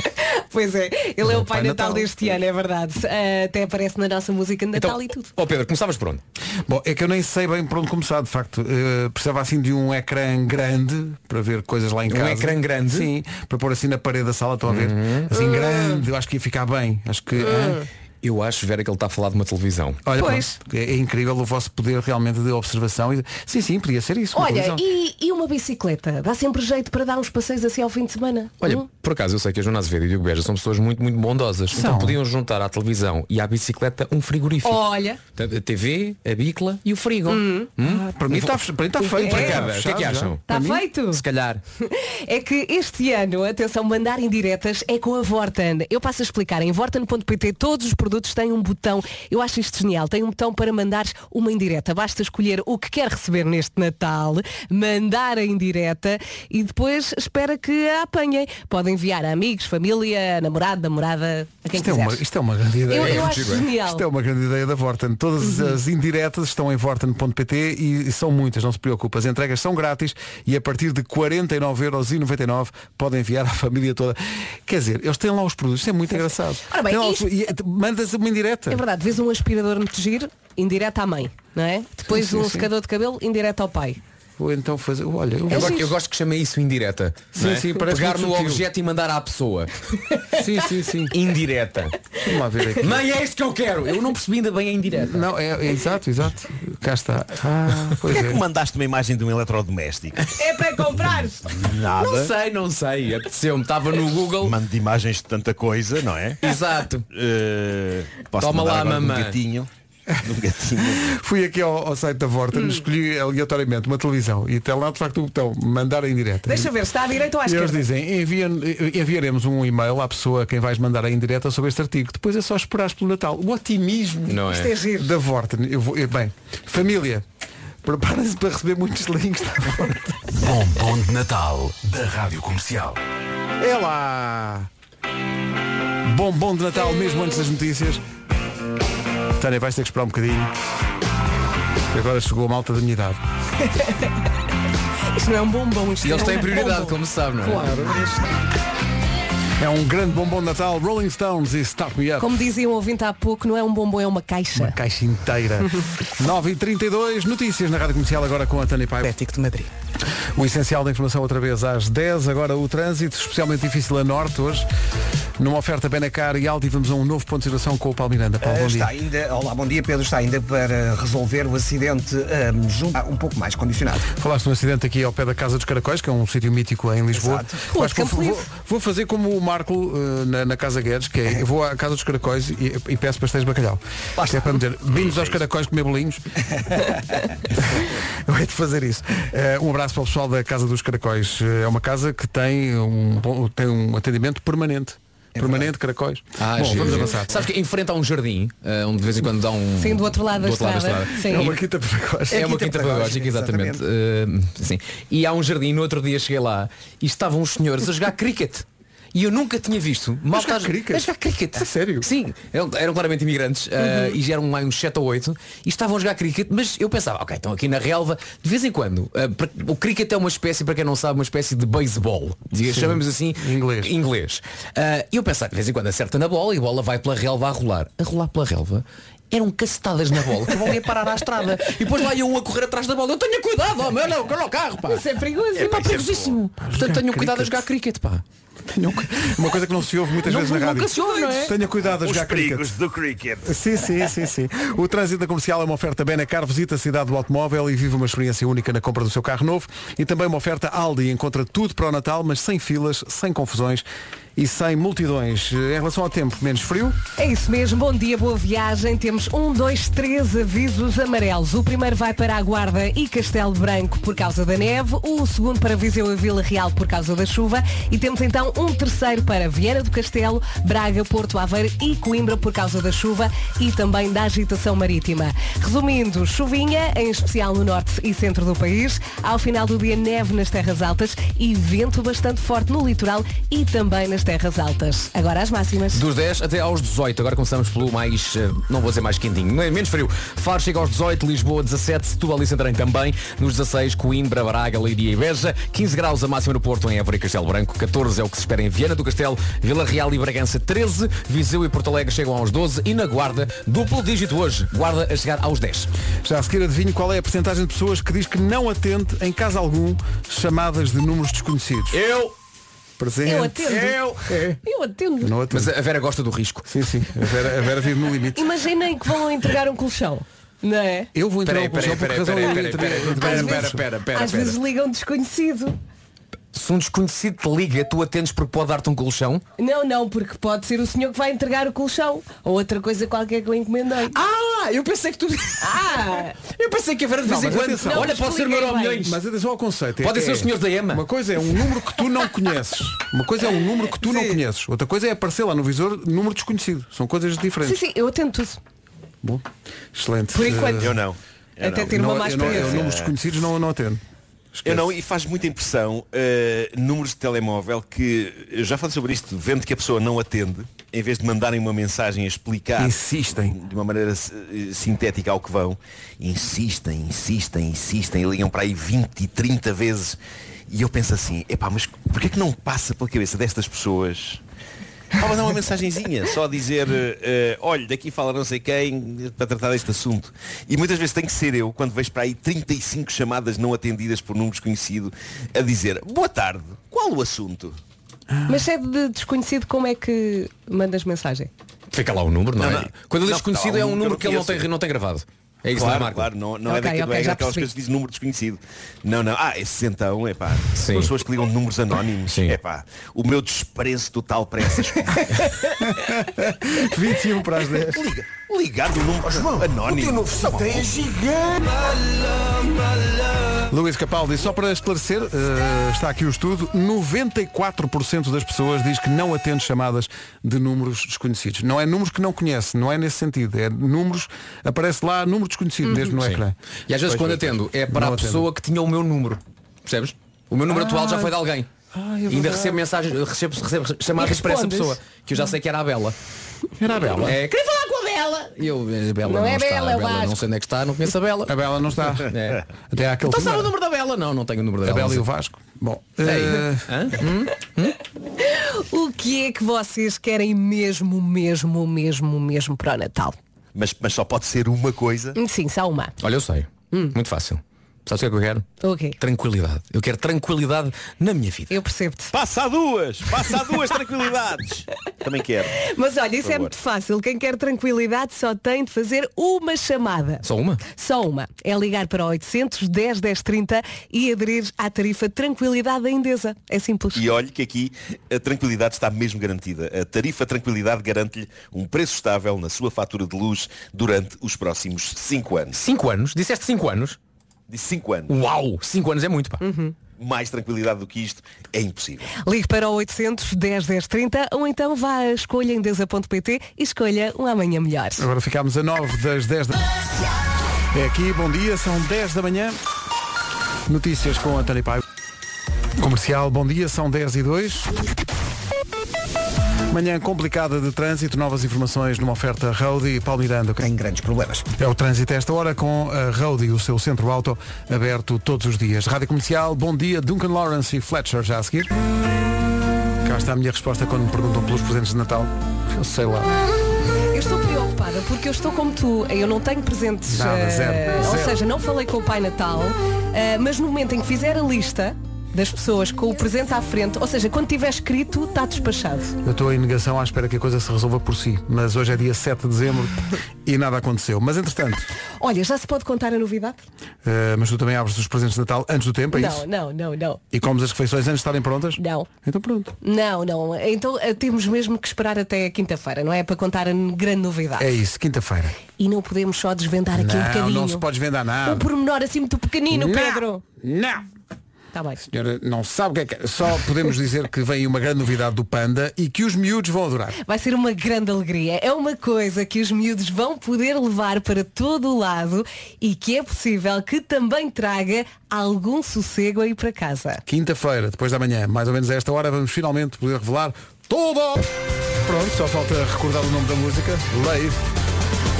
Pois é, ele é o Pai, Pai Natal, Natal. deste ano, é verdade. Ah, até aparece na nossa música de Natal e tudo. Ó Pedro, começavas por onde? Bom, é que eu nem sei bem por onde começar, de facto. Eh, precisava assim de um ecrã grande para ver coisas lá em Um casa. ecrã grande? Sim, para pôr assim na parede da sala, estão a ver? Assim grande, eu acho que ia ficar bem. Acho que. ah, Eu acho, Vera, que ele está a falar de uma televisão. Olha, Pois. pronto, é, é incrível o vosso poder realmente de observação. E, sim, sim, podia ser isso. Olha, e, e uma bicicleta? Dá sempre jeito para dar uns passeios assim ao fim de semana? Olha, Hum? por acaso eu sei que a Joana Azevedo e o Diogo Beja são pessoas muito, muito bondosas. Então São. podiam juntar à televisão e à bicicleta um frigorífico. Olha, Portanto, A TV, a bicla e o frigo. Hum. Hum? Para mim está para mim está feito. Um para É. O que é que acham? está feito? Se calhar. [laughs] É que este ano, atenção, mandar indiretas é com a Vorten. Eu passo a explicar. Em vorten.pt todos os produtos têm um botão. Eu acho isto genial. Tem um botão para mandares uma indireta. Basta escolher o que quer receber neste Natal, mandar a indireta e depois espera que a apanhem. Pode enviar a amigos, família, namorado, namorada, a quem Isto é, uma, isto é uma grande ideia. Eu, eu É acho giro, é? genial. Isto é uma grande ideia da Vorten. Todas Uhum. as indiretas estão em vorten.pt e são muitas, não se preocupe. As entregas são grátis e a partir de 49,99€ podem enviar à família toda. Quer dizer, eles têm lá os produtos, isso é muito engraçado. Ora bem, lá isto- e, mandas uma indireta. É verdade, vês um aspirador muito giro, indireta à mãe, não é? Depois Sim, sim, um sim. secador de cabelo, indireta ao pai. Ou então fazer. Olha, eu Eu, É gosto, eu gosto que chame isso indireta. Sim, é? sim, parece Pegar no sutil. objeto e mandar à pessoa. [laughs] Sim, sim, sim. Indireta. Vamos lá ver aqui. Mãe, é isto que eu quero. Eu não percebi ainda bem a indireta. Não, é, é exato, exato. Cá está. Ah, pois Porquê é é. que mandaste uma imagem de um eletrodoméstico? [laughs] É para comprar! Nada. Não sei, não sei. Apeteceu-me. Estava no Google. Mando imagens de tanta coisa, não é? Exato. Posso Toma mandar lá, mamãe. Um gatinho. De um gatinho. Fui aqui ao, ao site da Vorten, escolhi aleatoriamente uma televisão e tem lá de facto o botão mandar a indireta. Deixa ver, está à direita ou à E eles esquerda? dizem, envia, enviaremos um e-mail à pessoa a quem vais mandar a indireta sobre este artigo. Depois é só esperares pelo Natal. O otimismo Não é? é da Vorten. Eu vou, eu- bem, família, preparem-se para receber muitos links da Vorten. [laughs] Bombom de Natal da Rádio Comercial. É lá! Bom, bom de Natal, mesmo antes das notícias. Tânia, vais ter que esperar um bocadinho. E agora chegou a malta da minha idade. [laughs] Isto não é um bombom, isto E eles é têm um prioridade, bombom. como se sabe, não é? Claro. É um grande bombom de Natal, Rolling Stones e Start Me Up. Como dizia um ouvinte há pouco, não é um bombom, é uma caixa. Caixa inteira. [laughs] 9h32, notícias na Rádio Comercial agora com a Tânia Paiva. Atlético de Madrid. O essencial da informação outra vez às 10, agora o trânsito, especialmente difícil a norte hoje. Numa oferta Benacar e Aldi, vamos a um novo ponto de situação com o Paulo Miranda. Paulo, Uh, bom está dia. ainda, olá, bom dia Pedro, está ainda para resolver o acidente um, junto, ah, um pouco mais condicionado. Falaste de um acidente aqui ao pé da Casa dos Caracóis, que é um sítio mítico em Lisboa. Campo vou, vou- vou fazer como o Marco eh, na, na Casa Guedes, que é, eu vou à Casa dos Caracóis e, e peço pastéis de bacalhau. Isto é para me dizer, vindos aos caracóis comer bolinhos. [laughs] eu hei de fazer isso. Eh, um abraço para o pessoal da Casa dos Caracóis. Eh, É uma casa que tem um, tem um atendimento permanente. Permanente, caracóis. Ah, Bom, giro, vamos avançar. Sabes que em frente há um jardim, eh, onde de vez em quando dá um. Sim, do outro lado da do outro lado estrada. Sim. É uma quinta pedagógica. É uma quinta pedagógica, pedagógica, exatamente. Eh, sim. E há um jardim, no outro dia cheguei lá e estavam os senhores a jogar cricket. E eu nunca tinha visto malta jogar cricket? a jogar cricket. A sério? Sim, eram, eram claramente imigrantes eh, e já eram lá uns 7 ou 8 e estavam a jogar cricket, mas eu pensava, ok, estão aqui na relva, de vez em quando, para- o cricket é uma espécie, para quem não sabe, uma espécie de beisebol, diga- chamamos assim, Inglês. inglês. E eu pensava, de vez em quando acerta na bola e a bola vai pela relva a rolar. A rolar pela relva. Eram cacetadas na bola que a bola ia parar à estrada. E depois lá ia um a correr atrás da bola. Eu tenho cuidado, meu, não, não, o carro, pá. Isso é perigoso. É pá, perigosíssimo. Portanto, tenham cuidado a jogar cricket, pá. Uma coisa que não se ouve muitas Não- vezes na nunca rádio. se ouve, não é? Tenha cuidado a Os jogar cricket. perigos do cricket. Sim, sim, sim, sim. O trânsito da comercial é uma oferta Benacar, visita a cidade do automóvel e vive uma experiência única na compra do seu carro novo. E também uma oferta Aldi, encontra tudo para o Natal, mas sem filas, sem confusões e sem multidões. Em relação ao tempo, menos frio. É isso mesmo, bom dia, boa viagem. Temos um, dois, três avisos amarelos. O primeiro vai para a Guarda e Castelo Branco por causa da neve, o segundo para Viseu e Vila Real por causa da chuva e temos então um terceiro para Viana do Castelo, Braga, Porto Aveiro e Coimbra por causa da chuva e também da agitação marítima. Resumindo, chuvinha, em especial no norte e centro do país, ao final do dia neve nas terras altas e vento bastante forte no litoral e também nas terras altas. Agora as máximas. Dos 10 até aos 18. Agora começamos pelo mais, eh, não vou dizer mais quentinho, não é menos frio. Faro chega aos 18, Lisboa 17, Setúbal e Santarém também. Nos 16, Coimbra, Braga, Leiria e Beja. 15 graus a máxima no Porto, em Évora e Castelo Branco. 14 é o que se espera em Viana do Castelo, Vila Real e Bragança 13. Viseu e Porto Alegre chegam aos 12. E na Guarda, duplo dígito hoje. Guarda a chegar aos 10. Já a seguir adivinho qual é a porcentagem de pessoas que diz que não atende, em caso algum, chamadas de números desconhecidos. Eu! Presente. Eu atendo. Eu! É. Eu atendo. Não atendo. Mas a Vera gosta do risco. Sim, sim. A Vera, a Vera vive no limite. Imaginem que vão entregar um colchão. Não é? Eu vou entrar Peraí, ao colchão por peraí, que razão peraí, eu peraí, entrei- peraí, entrei peraí, no pera, verso. pera, Se um desconhecido te liga, tu atendes porque pode dar-te um colchão. Não, não, porque pode ser o senhor que vai entregar o colchão. Ou outra coisa qualquer que eu encomendei. Ah, eu pensei que tu. Ah! [laughs] Eu pensei que a Vera de vez Não, em quando. atenção. Olha, Não, pode ser o Euro bem. Milhões. Mas atenção ao conceito. Pode é, ser o senhor da EMA. Uma coisa é um número que tu não [laughs] conheces. Uma coisa é um número que tu não conheces. Outra coisa é aparecer lá no visor número desconhecido. São coisas Sim, diferentes. sim, eu atendo tudo. Bom, excelente. Por enquanto. Eu não. Eu Até não. ter Não, uma má eu não, eu experiência. números desconhecidos não, não atendo. Eu não, e faz muita impressão eh, números de telemóvel que eu já falei sobre isto, vendo que a pessoa não atende, em vez de mandarem uma mensagem a explicar Insistem. de uma maneira eh, sintética ao que vão, insistem, insistem, insistem, e ligam para aí 20 e 30 vezes. E eu penso assim, epá, mas porquê é que não passa pela cabeça destas pessoas? Ao mandar uma mensagenzinha, só dizer, eh, olha, daqui fala não sei quem para tratar deste assunto. E muitas vezes tem que ser eu, quando vejo para aí 35 chamadas não atendidas por número desconhecido, a dizer, boa tarde, qual o assunto? Mas se é de desconhecido, como é que mandas mensagem? Fica lá o número, não, Não, é? não. Quando ele diz Não, desconhecido é um número que ele não tem, não tem gravado. É isso, não é, Claro, claro, não, não é, Ok, daquilo, ok, é já daquelas coisas que diz número desconhecido. Não, não. Ah, esses então, é pá. Pessoas que ligam números anónimos. É pá. O meu desprezo total para essas [laughs] coisas. 21 para as 10. Liga, ligar do número anónimo. Luís Capaldi, só para esclarecer, eh, está aqui o estudo, 94% das pessoas diz que não atende chamadas de números desconhecidos. Não é números que não conhece, não é nesse sentido. É números, aparece lá número desconhecido mesmo no Sim. ecrã. E às vezes quando atendo é para a atendo. pessoa que tinha o meu número. Percebes? O meu número atual já foi de alguém. é E ainda recebo mensagens, recebo, recebo chamadas para essa pessoa. Que eu já sei que era a Bela. Era a Bela. É, queria falar com a Bela. E eu, a Bela Não não, é está. Bela, a é o Bela não Vasco. sei onde é que está, não conheço a Bela. A Bela não está. É. Até há aquele Então sabe o número da Bela? Não, não tenho o número da A Bela. Bela e não o. Vasco. Bom, Ei. eh, Hã? O que é que vocês querem mesmo, mesmo, mesmo, mesmo para o Natal? Mas, mas só pode ser uma coisa. Sim, só uma. Olha, eu sei. Muito fácil. Sabes o que é que eu quero? O quê? Tranquilidade. Eu quero tranquilidade na minha vida. Eu percebo-te. Passa a duas! Passa a duas [laughs] tranquilidades! Também quero. Mas olha, isso Por é favor. muito fácil. Quem quer tranquilidade só tem de fazer uma chamada. Só uma? Só uma. É ligar para 800 10 10 30 e aderir à tarifa Tranquilidade da Endesa. É simples. E olhe que aqui a tranquilidade está mesmo garantida. A tarifa Tranquilidade garante-lhe um preço estável na sua fatura de luz durante os próximos 5 anos. Cinco anos? Disseste cinco anos? De 5 anos. Uau! Cinco anos é muito, pá. mais tranquilidade do que isto é impossível. Ligue para o 800 10 10 30 ou então vá a escolha em desa.pt e escolha um amanhã melhor. Agora ficámos a 9 das 10 da... É aqui, bom dia, são 10 da manhã. Notícias com António Pai. Comercial, bom dia, são 10 e 2. Manhã complicada de trânsito, novas informações numa oferta Roadie e Paulo Miranda. Tem grandes problemas. É o trânsito a esta hora com a Roadie, o seu centro auto, aberto todos os dias. Rádio Comercial, bom dia, Duncan Lawrence e Fletcher já a seguir. Cá está a minha resposta quando me perguntam pelos presentes de Natal. Eu sei lá. Eu estou preocupada porque eu estou como tu, eu não tenho presentes, Nada, zero, ou zero. seja, não falei com o Pai Natal, eh, mas no momento em que fizer a lista das pessoas com o presente à frente, ou seja, quando tiver escrito, está despachado. Eu estou em negação à espera que a coisa se resolva por si. Mas hoje é dia 7 de dezembro e nada aconteceu. Mas entretanto, Olha, já se pode contar a novidade? eh, mas tu também abres os presentes de Natal antes do tempo, é não, isso? não, não, não. E comes as refeições antes de estarem prontas? Não. Então pronto. Não, não. Então eh, temos mesmo que esperar até a quinta-feira, não é? Para contar a grande novidade. É isso, quinta-feira. E não podemos só desvendar aqui um Não, bocadinho. não se pode desvendar nada. Um pormenor assim muito pequenino, Não. Pedro. Não. Está bem. Senhora, não sabe o que é que é. Só podemos dizer que vem uma grande novidade do Panda e que os miúdos vão adorar. Vai ser uma grande alegria. É uma coisa que os miúdos vão poder levar para todo o lado e que é possível que também traga algum sossego aí para casa. Quinta-feira, depois da manhã, mais ou menos a esta hora, vamos finalmente poder revelar tudo! Pronto, só falta recordar o nome da música. Lave.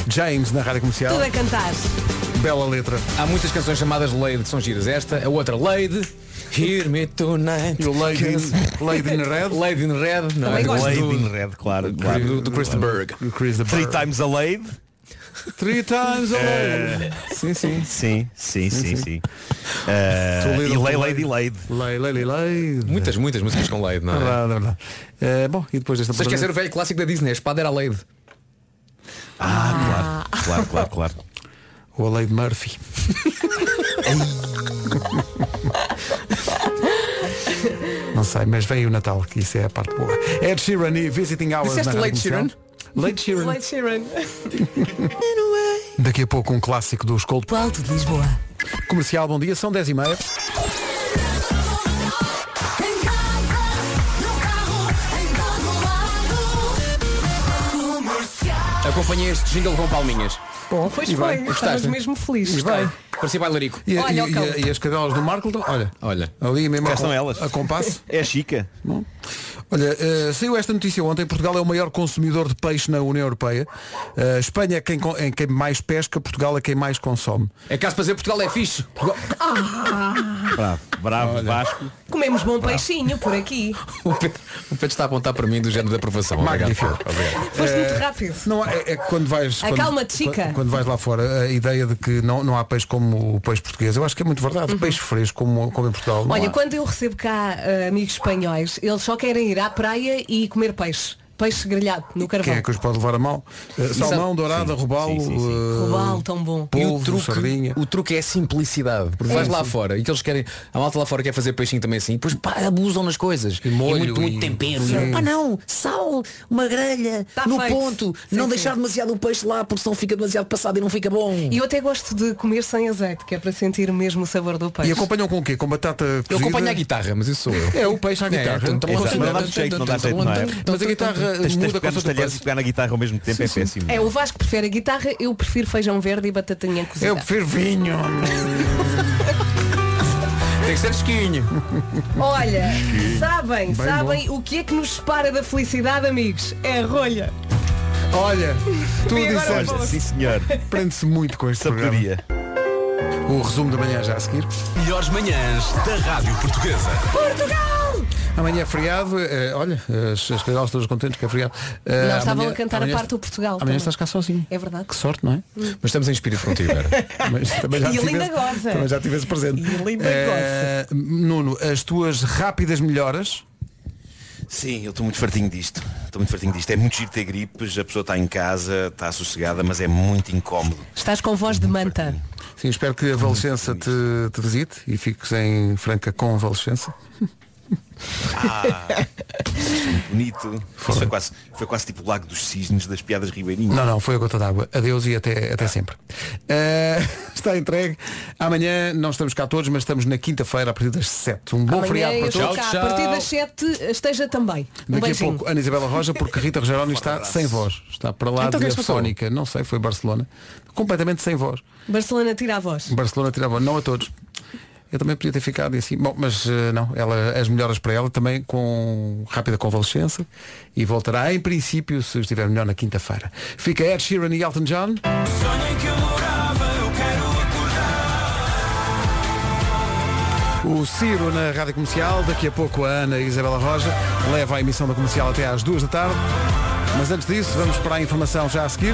James na rádio comercial. Tudo a cantar. Bela letra. Há muitas canções chamadas Lady que são giras. Esta, a outra Lady, Hear Me Tonight. E o Lady in- Lady in Red. Lady in Red, não é? Lady Do- in Red, claro, claro. do, do Chris Berg. Chris Three times a lady. Three times a Eh, lady. Sim, sim. Sim, sim, sim, sim. Too little, e Lay Lady. Lady. Lay, lay, lay. Muitas, muitas músicas com Lady, não é? Verdade, verdade. Eh, bom, e depois desta Vocês esqueceram o velho clássico da Disney, a espada era a Lady. Ah, claro, claro, claro, claro. O a Lady Murphy. Não sei, mas vem o Natal, que isso é a parte boa. Ed Sheeran e Visiting Hours Disseste na Rádio Late Sheeran? Late Sheeran. Light Sheeran. Daqui a pouco um clássico dos Coldplay. Do Alto de Lisboa. Comercial, bom dia, são 10 e meia. Acompanhei este jingle com palminhas. Bom, Pois e foi, bem. estavas Gostaste? mesmo feliz. Gostei. Parecia bailarico. E, Olha e- o cão. e- e as cadelas do Marco, olha, Olha. ali mesmo Cá a, estão elas. a compasso. É Chica. Bom. Olha, eh, saiu esta notícia ontem, Portugal é o maior consumidor de peixe na União Europeia. Eh, Espanha é quem, é quem mais pesca, Portugal é quem mais consome. É caso para dizer Portugal é fixe. Bravo, bravo, Vasco. Comemos bom peixinho por aqui. [laughs] O Pedro, o Pedro está a apontar para mim do género de aprovação. Magnífico. Obrigado. Obrigado. Foste muito rápido. Não, é, é que quando vais. Quando, chica. Quando, quando vais lá fora, a ideia de que não, não há peixe como o peixe português, eu acho que é muito verdade. Peixe fresco como, como em Portugal. Olha, há. quando eu recebo cá eh, amigos espanhóis, eles só querem ir à praia e comer peixe. Peixe grelhado no Quem carvão. é que os pode levar a mal? Eh, salmão, dourada, robalo, sim, sim, sim. eh, Robalo, tão bom. E o polvo, truque, sardinha. o truque é a simplicidade. Porque vais lá fora e que eles querem. A malta lá fora quer fazer peixinho também assim. E depois pá, abusam nas coisas. E molho muito, muito e- tempero. E, pá, não, sal, uma grelha, Tá no feito. ponto. Sim, não sim. deixar demasiado o peixe lá porque senão fica demasiado passado e não fica bom. E eu até gosto de comer sem azeite, que é para sentir mesmo o sabor do peixe. E acompanham com o quê? Com batata Eu cozida? acompanho a guitarra, mas isso sou eu. É o peixe à guitarra. então, Exato. então, Não dá jeito, não dá jeito, não é? Mas a guitarra Tens, tens muda pegar com nos talheres e pegar na guitarra ao mesmo tempo, é péssimo. É, o Vasco prefere a guitarra, eu prefiro feijão verde e batatinha cozida. Eu prefiro vinho. [laughs] Tem que ser esquinho. Olha, sabem, sabem o que é que nos separa da felicidade, amigos? É a rolha. Olha, tu disseste. Sim, senhor. Prende-se muito com este programa. Sabedoria. O resumo da manhã já a seguir. Melhores manhãs da Rádio Portuguesa. Amanhã é feriado. eh, olha, as, as cadelas todas contentes que é feriado. Eh, Não, estavam amanhã- a cantar amanhã- a parte do Portugal. Amanhã também. estás cá sozinho. É verdade. Que sorte, não é? Mas estamos em espírito contigo, Vera. [laughs] Mas também já E ele tive ainda esse- goza. Também já tive esse presente. E ele ainda Eh, Nuno, as tuas rápidas melhoras. Sim, eu estou muito fartinho disto. Estou muito fartinho disto. É muito giro ter gripes, a pessoa está em casa, está sossegada, mas é muito incómodo. Estás com voz de manta. Sim, espero que a Valescença te, te visite e fiques em franca convalescença. [laughs] [laughs] bonito. Foi quase, foi quase tipo o Lago dos Cisnes das piadas ribeirinhas. Não, não, foi a gota d'água. Adeus e até, até sempre. Eh, [laughs] está entregue. Amanhã não estamos cá todos, mas estamos na quinta-feira a partir das 7. Um bom Amanhã feriado para todos. cá. A partir das 7 esteja também. Um Daqui a beijinho. pouco, Ana Isabela Roja, porque [laughs] Rita Rogeroni está sem voz. Está para lá Então, de afónica. Não sei, foi Barcelona. Completamente sem voz. Barcelona tira a voz. Barcelona tira a voz, não a todos. Eu também podia ter ficado assim. Bom, mas eh, não, ela, as melhoras para ela também com rápida convalescença e voltará em princípio se estiver melhor na quinta-feira. Fica Ed Sheeran e Elton John. O Ciro na Rádio Comercial, daqui a pouco a Ana e a Isabela Roja leva a emissão da comercial até às duas da tarde. Mas antes disso, vamos para a informação já a seguir.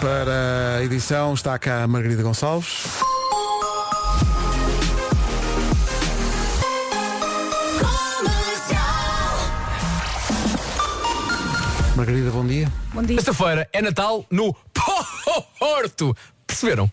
Para a edição está cá a Margarida Gonçalves. Margarida, bom dia. Esta-feira é Natal no [laughs] Porto. Perceberam?